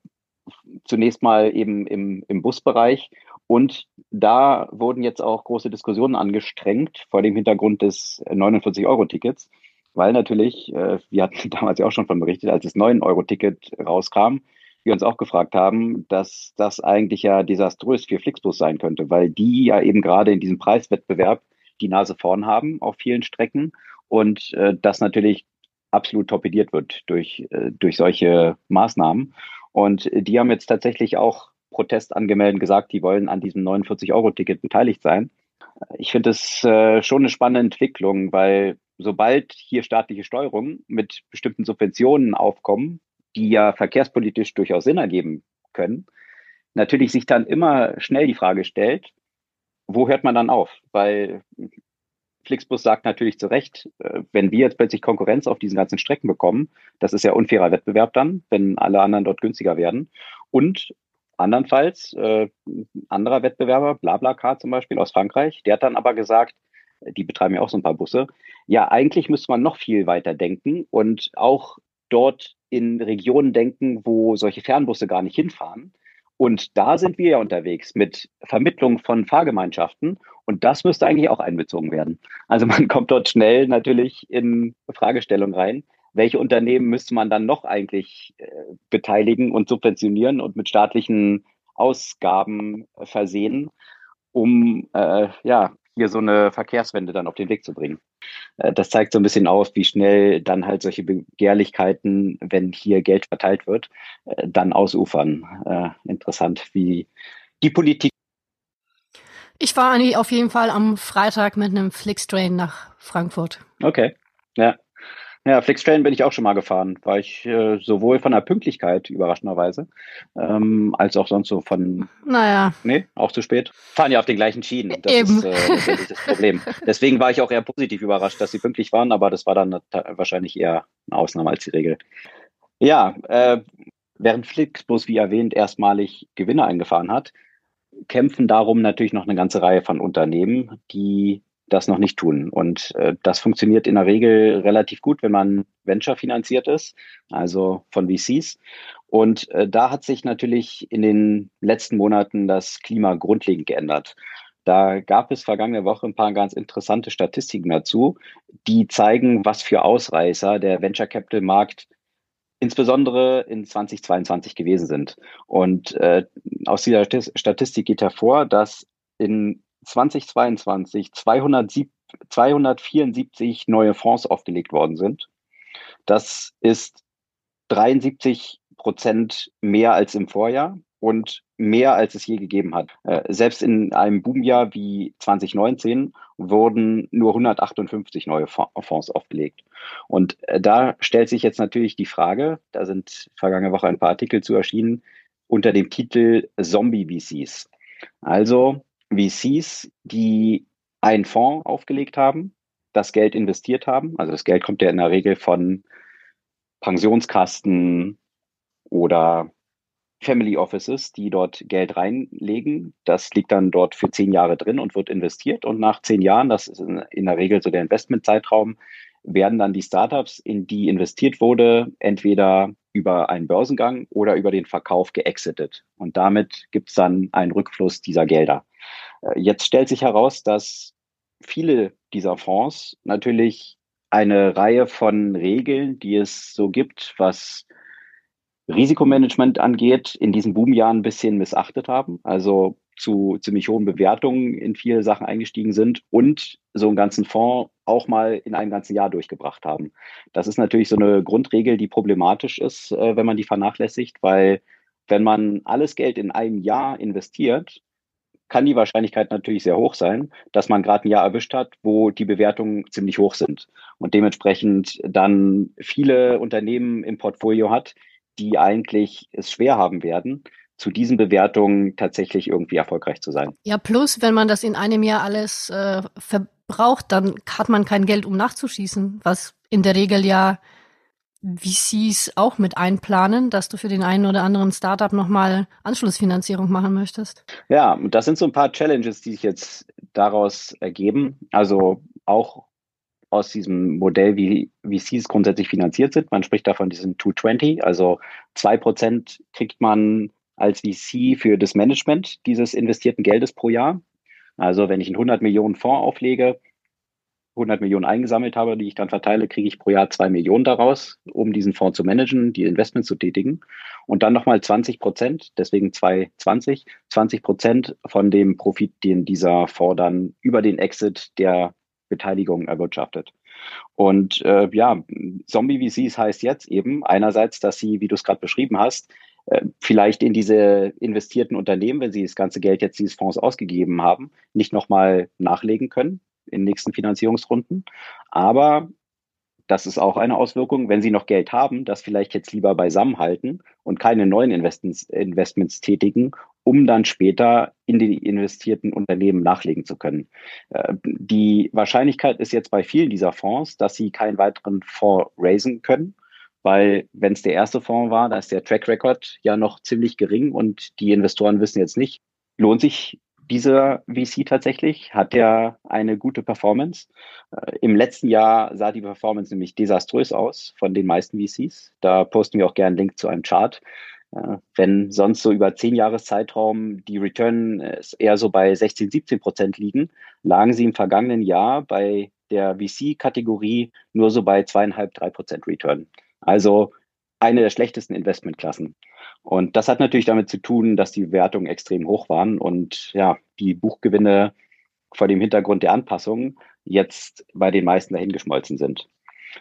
zunächst mal eben im, im Busbereich und da wurden jetzt auch große Diskussionen angestrengt vor dem Hintergrund des 49-Euro-Tickets, weil natürlich, äh, wir hatten [laughs] damals ja auch schon von berichtet, als das 9-Euro-Ticket rauskam, wir uns auch gefragt haben, dass das eigentlich ja desaströs für Flixbus sein könnte, weil die ja eben gerade in diesem Preiswettbewerb die Nase vorn haben auf vielen Strecken und äh, das natürlich absolut torpediert wird durch, äh, durch solche Maßnahmen. Und die haben jetzt tatsächlich auch Protest angemeldet, gesagt, die wollen an diesem 49-Euro-Ticket beteiligt sein. Ich finde es äh, schon eine spannende Entwicklung, weil sobald hier staatliche Steuerungen mit bestimmten Subventionen aufkommen, die ja verkehrspolitisch durchaus Sinn ergeben können, natürlich sich dann immer schnell die Frage stellt, wo hört man dann auf? Weil Flixbus sagt natürlich zu Recht, äh, wenn wir jetzt plötzlich Konkurrenz auf diesen ganzen Strecken bekommen, das ist ja unfairer Wettbewerb dann, wenn alle anderen dort günstiger werden. Und Andernfalls, äh, anderer Wettbewerber, BlaBlaCar zum Beispiel aus Frankreich, der hat dann aber gesagt, die betreiben ja auch so ein paar Busse, ja, eigentlich müsste man noch viel weiter denken und auch dort in Regionen denken, wo solche Fernbusse gar nicht hinfahren. Und da sind wir ja unterwegs mit Vermittlung von Fahrgemeinschaften. Und das müsste eigentlich auch einbezogen werden. Also man [laughs] kommt dort schnell natürlich in Fragestellung rein welche Unternehmen müsste man dann noch eigentlich äh, beteiligen und subventionieren und mit staatlichen Ausgaben versehen, um äh, ja hier so eine Verkehrswende dann auf den Weg zu bringen. Äh, das zeigt so ein bisschen auf, wie schnell dann halt solche Begehrlichkeiten, wenn hier Geld verteilt wird, äh, dann ausufern. Äh, interessant, wie die Politik. Ich war eigentlich auf jeden Fall am Freitag mit einem Flixtrain nach Frankfurt. Okay, ja. Ja, Flixtrain bin ich auch schon mal gefahren. War ich äh, sowohl von der Pünktlichkeit überraschenderweise, ähm, als auch sonst so von. Naja. Nee, auch zu spät. Fahren ja auf den gleichen Schienen. Das Eben. ist äh, das Problem. Deswegen war ich auch eher positiv überrascht, dass sie pünktlich waren, aber das war dann wahrscheinlich eher eine Ausnahme als die Regel. Ja, äh, während Flixbus, wie erwähnt, erstmalig Gewinne eingefahren hat, kämpfen darum natürlich noch eine ganze Reihe von Unternehmen, die das noch nicht tun. Und äh, das funktioniert in der Regel relativ gut, wenn man Venture finanziert ist, also von VCs. Und äh, da hat sich natürlich in den letzten Monaten das Klima grundlegend geändert. Da gab es vergangene Woche ein paar ganz interessante Statistiken dazu, die zeigen, was für Ausreißer der Venture Capital Markt insbesondere in 2022 gewesen sind. Und äh, aus dieser Statistik geht hervor, dass in 2022 274 neue Fonds aufgelegt worden sind. Das ist 73 Prozent mehr als im Vorjahr und mehr als es je gegeben hat. Äh, selbst in einem Boomjahr wie 2019 wurden nur 158 neue Fonds aufgelegt. Und äh, da stellt sich jetzt natürlich die Frage, da sind vergangene Woche ein paar Artikel zu erschienen, unter dem Titel Zombie VCs. Also VCs, die einen Fonds aufgelegt haben, das Geld investiert haben. Also das Geld kommt ja in der Regel von Pensionskasten oder Family Offices, die dort Geld reinlegen. Das liegt dann dort für zehn Jahre drin und wird investiert. Und nach zehn Jahren, das ist in der Regel so der Investmentzeitraum, werden dann die Startups, in die investiert wurde, entweder über einen Börsengang oder über den Verkauf geexitet. Und damit gibt es dann einen Rückfluss dieser Gelder. Äh, jetzt stellt sich heraus, dass viele dieser Fonds natürlich eine Reihe von Regeln, die es so gibt, was Risikomanagement angeht, in diesen Boomjahren ein bisschen missachtet haben. Also zu ziemlich hohen Bewertungen in viele Sachen eingestiegen sind und so einen ganzen Fonds auch mal in einem ganzen Jahr durchgebracht haben. Das ist natürlich so eine Grundregel, die problematisch ist, äh, wenn man die vernachlässigt, weil wenn man alles Geld in einem Jahr investiert, kann die Wahrscheinlichkeit natürlich sehr hoch sein, dass man gerade ein Jahr erwischt hat, wo die Bewertungen ziemlich hoch sind und dementsprechend dann viele Unternehmen im Portfolio hat, die eigentlich es schwer haben werden, zu diesen Bewertungen tatsächlich irgendwie erfolgreich zu sein. Ja, plus, wenn man das in einem Jahr alles äh, verbraucht, dann hat man kein Geld, um nachzuschießen, was in der Regel ja VCs auch mit einplanen, dass du für den einen oder anderen Startup nochmal Anschlussfinanzierung machen möchtest? Ja, das sind so ein paar Challenges, die sich jetzt daraus ergeben. Also auch aus diesem Modell, wie VCs grundsätzlich finanziert sind. Man spricht davon diesen 220, also zwei Prozent kriegt man als VC für das Management dieses investierten Geldes pro Jahr. Also wenn ich einen 100 Millionen Fonds auflege, 100 Millionen eingesammelt habe, die ich dann verteile, kriege ich pro Jahr zwei Millionen daraus, um diesen Fonds zu managen, die Investments zu tätigen. Und dann nochmal 20 Prozent, deswegen 220, 20 Prozent von dem Profit, den dieser Fonds dann über den Exit der Beteiligung erwirtschaftet. Und äh, ja, Zombie-VCs heißt jetzt eben einerseits, dass sie, wie du es gerade beschrieben hast, äh, vielleicht in diese investierten Unternehmen, wenn sie das ganze Geld jetzt dieses Fonds ausgegeben haben, nicht nochmal nachlegen können in nächsten Finanzierungsrunden. Aber das ist auch eine Auswirkung, wenn Sie noch Geld haben, das vielleicht jetzt lieber beisammen halten und keine neuen Investments, Investments tätigen, um dann später in die investierten Unternehmen nachlegen zu können. Äh, die Wahrscheinlichkeit ist jetzt bei vielen dieser Fonds, dass sie keinen weiteren Fonds raisen können, weil wenn es der erste Fonds war, da ist der Track Record ja noch ziemlich gering und die Investoren wissen jetzt nicht, lohnt sich dieser VC tatsächlich? Hat er eine gute Performance? Äh, Im letzten Jahr sah die Performance nämlich desaströs aus von den meisten VCs. Da posten wir auch gerne einen Link zu einem Chart. Äh, wenn sonst so über zehn Jahres Zeitraum die Return eher so bei 16, 17 Prozent liegen, lagen sie im vergangenen Jahr bei der VC-Kategorie nur so bei zweieinhalb, drei Prozent Return. Also eine der schlechtesten Investmentklassen. Und das hat natürlich damit zu tun, dass die Bewertungen extrem hoch waren und ja, die Buchgewinne vor dem Hintergrund der Anpassungen jetzt bei den meisten dahingeschmolzen sind.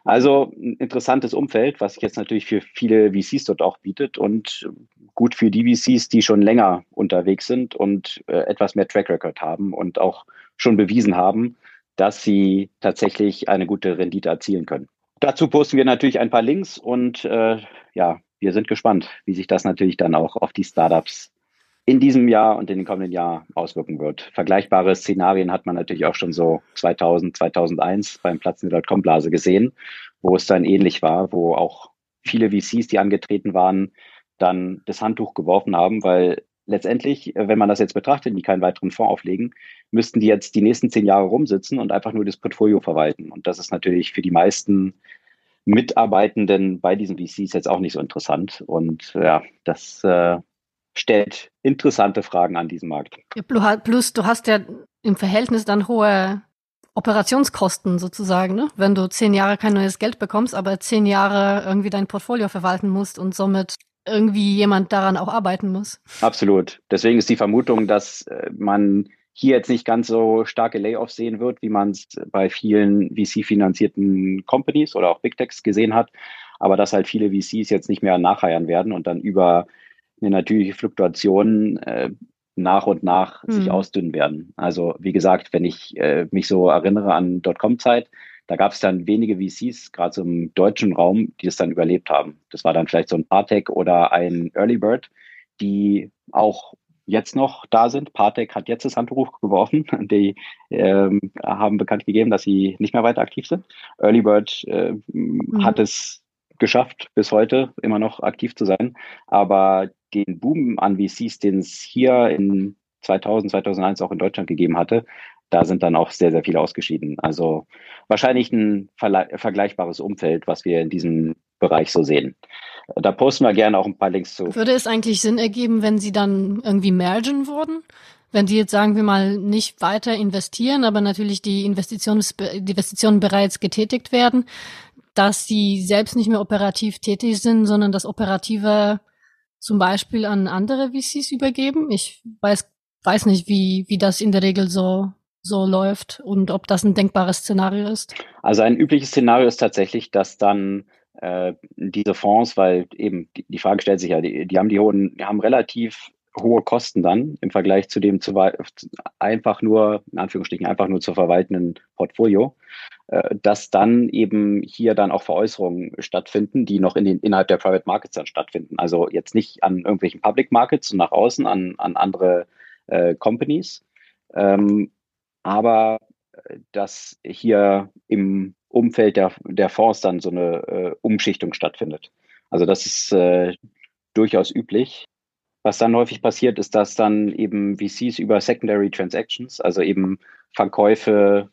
Also ein interessantes Umfeld, was sich jetzt natürlich für viele VCs dort auch bietet und gut für die VCs, die schon länger unterwegs sind und äh, etwas mehr Track Record haben und auch schon bewiesen haben, dass sie tatsächlich eine gute Rendite erzielen können. Dazu posten wir natürlich ein paar Links und äh, ja, wir sind gespannt, wie sich das natürlich dann auch auf die Startups in diesem Jahr und in den kommenden Jahren auswirken wird. Vergleichbare Szenarien hat man natürlich auch schon so 2000, 2001 beim Platzen der Dotcom-Blase gesehen, wo es dann ähnlich war, wo auch viele VCs, die angetreten waren, dann das Handtuch geworfen haben, weil letztendlich, wenn man das jetzt betrachtet, die keinen weiteren Fonds auflegen, müssten die jetzt die nächsten zehn Jahre rumsitzen und einfach nur das Portfolio verwalten. Und das ist natürlich für die meisten Mitarbeitenden bei diesen VCs jetzt auch nicht so interessant. Und ja, das äh, stellt interessante Fragen an diesem Markt. Ja, plus, du hast ja im Verhältnis dann hohe Operationskosten sozusagen, ne? wenn du zehn Jahre kein neues Geld bekommst, aber zehn Jahre irgendwie dein Portfolio verwalten musst und somit irgendwie jemand daran auch arbeiten muss. Absolut. Deswegen ist die Vermutung, dass äh, man hier jetzt nicht ganz so starke Layoffs sehen wird, wie man es bei vielen VC-finanzierten Companies oder auch Big Techs gesehen hat, aber dass halt viele VCs jetzt nicht mehr nachheiern werden und dann über eine natürliche Fluktuation äh, nach und nach hm. sich ausdünnen werden. Also wie gesagt, wenn ich äh, mich so erinnere an Dotcom-Zeit, da gab es dann wenige VCs, gerade so im deutschen Raum, die es dann überlebt haben. Das war dann vielleicht so ein Partech oder ein Early Bird, die auch jetzt noch da sind. Partec hat jetzt das Handtuch geworfen. [laughs] Die ähm, haben bekannt gegeben, dass sie nicht mehr weiter aktiv sind. Early Bird äh, mhm. hat es geschafft, bis heute immer noch aktiv zu sein. Aber den Boom an VCs, den es hier in 2000, 2001 auch in Deutschland gegeben hatte, da sind dann auch sehr, sehr viele ausgeschieden. Also wahrscheinlich ein vergleichbares Umfeld, was wir in diesem Bereich so sehen. Da posten wir gerne auch ein paar Links zu. Würde es eigentlich Sinn ergeben, wenn sie dann irgendwie mergen würden? Wenn die jetzt, sagen wir mal, nicht weiter investieren, aber natürlich die Investitionen, die Investitionen bereits getätigt werden, dass sie selbst nicht mehr operativ tätig sind, sondern das Operative zum Beispiel an andere VCs übergeben? Ich weiß, weiß nicht, wie, wie das in der Regel so so läuft und ob das ein denkbares Szenario ist? Also ein übliches Szenario ist tatsächlich, dass dann äh, diese Fonds, weil eben die, Frage stellt sich ja, die, die haben die hohen, die haben relativ hohe Kosten dann im Vergleich zu dem zu einfach nur, in Anführungsstrichen, einfach nur zu verwaltenden Portfolio, äh, dass dann eben hier dann auch Veräußerungen stattfinden, die noch in den, innerhalb der Private Markets dann stattfinden. Also jetzt nicht an irgendwelchen Public Markets und nach außen an, an andere äh, Companies, ähm, aber äh, dass hier im Umfeld der, der Fonds dann so eine äh, Umschichtung stattfindet. Also das ist äh, durchaus üblich. Was dann häufig passiert, ist, dass dann eben VCs über Secondary Transactions, also eben Verkäufe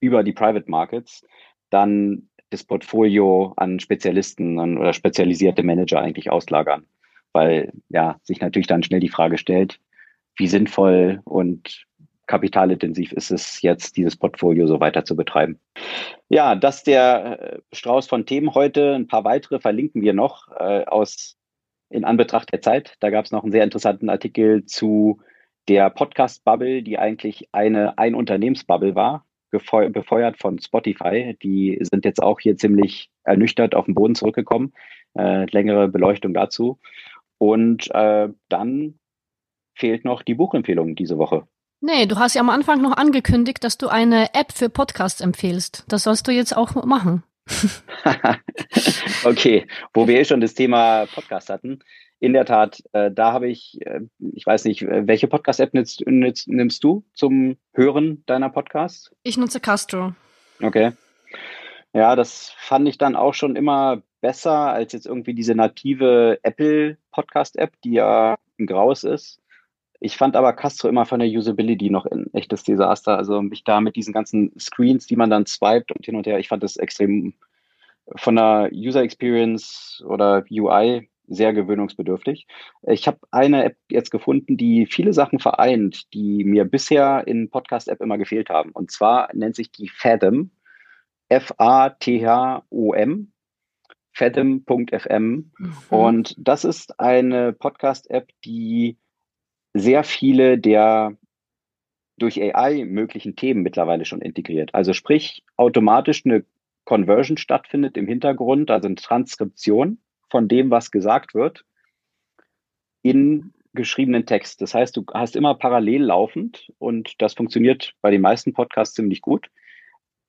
über die Private Markets, dann das Portfolio an Spezialisten oder spezialisierte Manager eigentlich auslagern. Weil ja sich natürlich dann schnell die Frage stellt, wie sinnvoll und kapitalintensiv ist es jetzt, dieses Portfolio so weiter zu betreiben. Ja, das der äh, Strauß von Themen heute. Ein paar weitere verlinken wir noch äh, aus in Anbetracht der Zeit. Da gab es noch einen sehr interessanten Artikel zu der Podcast-Bubble, die eigentlich eine Ein-Unternehmens-Bubble war, befeuert von Spotify. Die sind jetzt auch hier ziemlich ernüchtert auf den Boden zurückgekommen. Äh, längere Beleuchtung dazu. Und äh, dann fehlt noch die Buchempfehlung diese Woche. Nee, du hast ja am Anfang noch angekündigt, dass du eine App für Podcasts empfehlst. Das sollst du jetzt auch machen. [laughs] okay, wo wir eh schon das Thema Podcast hatten. In der Tat, äh, da habe ich, äh, ich weiß nicht, welche Podcast-App nimmst, du zum Hören deiner Podcasts? Ich nutze Castro. Okay. Ja, das fand ich dann auch schon immer besser als jetzt irgendwie diese native Apple Podcast-App, die ja ein Graus ist. Ich fand aber Castro immer von der Usability noch ein echtes Desaster. Also mich da mit diesen ganzen Screens, die man dann swiped und hin und her, ich fand das extrem von der User Experience oder UI sehr gewöhnungsbedürftig. Ich habe eine App jetzt gefunden, die viele Sachen vereint, die mir bisher in Podcast-App immer gefehlt haben. Und zwar nennt sich die Fathom, F-A-T-H-O-M, fathom.fm. Mhm. Und das ist eine Podcast-App, die sehr viele der durch AI möglichen Themen mittlerweile schon integriert. Also sprich, automatisch eine Conversion stattfindet im Hintergrund, also eine Transkription von dem, was gesagt wird, in geschriebenen Text. Das heißt, du hast immer parallel laufend und das funktioniert bei den meisten Podcasts ziemlich gut.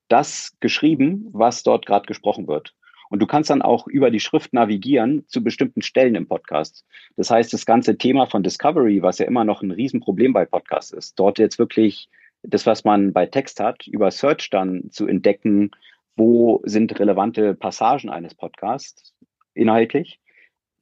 Das geschrieben, was dort gerade gesprochen wird. Und du kannst dann auch über die Schrift navigieren zu bestimmten Stellen im Podcast. Das heißt, das ganze Thema von Discovery, was ja immer noch ein Riesenproblem bei Podcasts ist, dort jetzt wirklich das, was man bei Text hat, über Search dann zu entdecken, wo sind relevante Passagen eines Podcasts inhaltlich.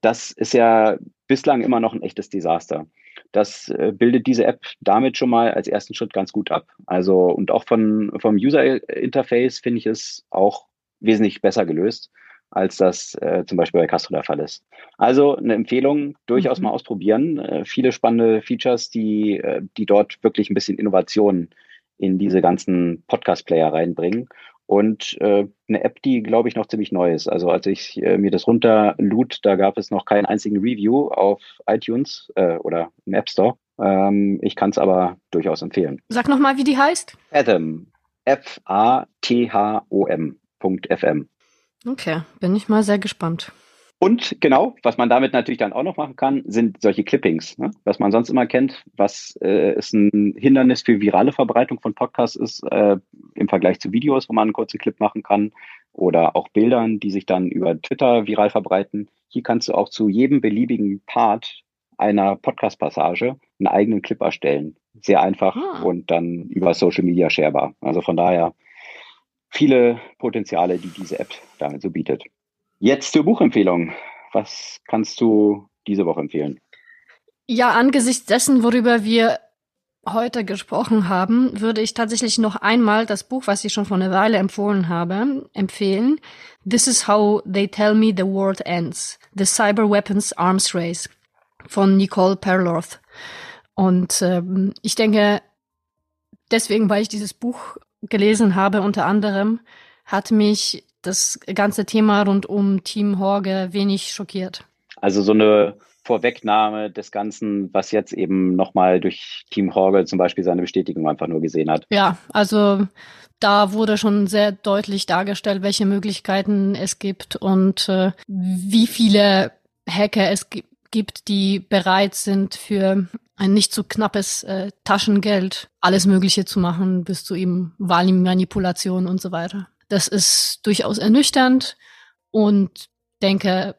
Das ist ja bislang immer noch ein echtes Desaster. Das äh, bildet diese App damit schon mal als ersten Schritt ganz gut ab. Also und auch von, vom User Interface finde ich es auch wesentlich besser gelöst, als das äh, zum Beispiel bei Castro der Fall ist. Also eine Empfehlung, durchaus mhm. mal ausprobieren. Äh, viele spannende Features, die, äh, die dort wirklich ein bisschen Innovation in diese ganzen Podcast-Player reinbringen. Und äh, eine App, die, glaube ich, noch ziemlich neu ist. Also als ich äh, mir das runterlud, da gab es noch keinen einzigen Review auf iTunes äh, oder im App Store. Ähm, ich kann es aber durchaus empfehlen. Sag nochmal, wie die heißt. Atom. F-A-T-H-O-M. FM. Okay, bin ich mal sehr gespannt. Und genau, was man damit natürlich dann auch noch machen kann, sind solche Clippings, ne? was man sonst immer kennt, was äh, ist ein Hindernis für virale Verbreitung von Podcasts ist äh, im Vergleich zu Videos, wo man einen kurzen Clip machen kann oder auch Bildern, die sich dann über Twitter viral verbreiten. Hier kannst du auch zu jedem beliebigen Part einer Podcast-Passage einen eigenen Clip erstellen. Sehr einfach ah. und dann über Social Media sharebar. Also von daher viele Potenziale, die diese App damit so bietet. Jetzt zur Buchempfehlung. Was kannst du diese Woche empfehlen? Ja, angesichts dessen, worüber wir heute gesprochen haben, würde ich tatsächlich noch einmal das Buch, was ich schon vor einer Weile empfohlen habe, empfehlen. This is how they tell me the world ends. The Cyber Weapons Arms Race von Nicole Perlorth. Und ähm, ich denke, deswegen, weil ich dieses Buch gelesen habe, unter anderem, hat mich das ganze Thema rund um Team Horge wenig schockiert. Also so eine Vorwegnahme des Ganzen, was jetzt eben nochmal durch Team Horge zum Beispiel seine Bestätigung einfach nur gesehen hat. Ja, also da wurde schon sehr deutlich dargestellt, welche Möglichkeiten es gibt und äh, wie viele Hacker es gibt, die bereit sind, für ein nicht zu knappes äh, Taschengeld alles Mögliche zu machen, bis zu eben Wahlmanipulation und so weiter. Das ist durchaus ernüchternd und denke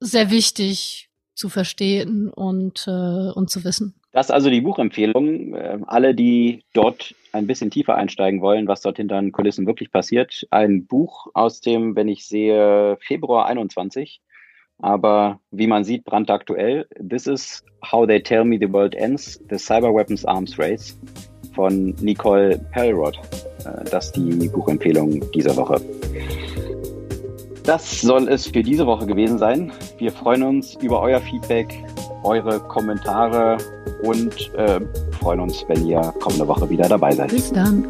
sehr wichtig zu verstehen und, äh, und zu wissen. Das ist also die Buchempfehlung. Äh, alle, die dort ein bisschen tiefer einsteigen wollen, was dort hinter den Kulissen wirklich passiert. Ein Buch aus dem, wenn ich sehe, Februar 21. Aber wie man sieht, brandaktuell. This is How They Tell Me the World Ends, The Cyber Weapons Arms Race von Nicole Perlrod. Äh, das ist die Buchempfehlung dieser Woche. Das soll es für diese Woche gewesen sein. Wir freuen uns über euer Feedback, eure Kommentare und äh, freuen uns, wenn ihr kommende Woche wieder dabei seid. Bis dann.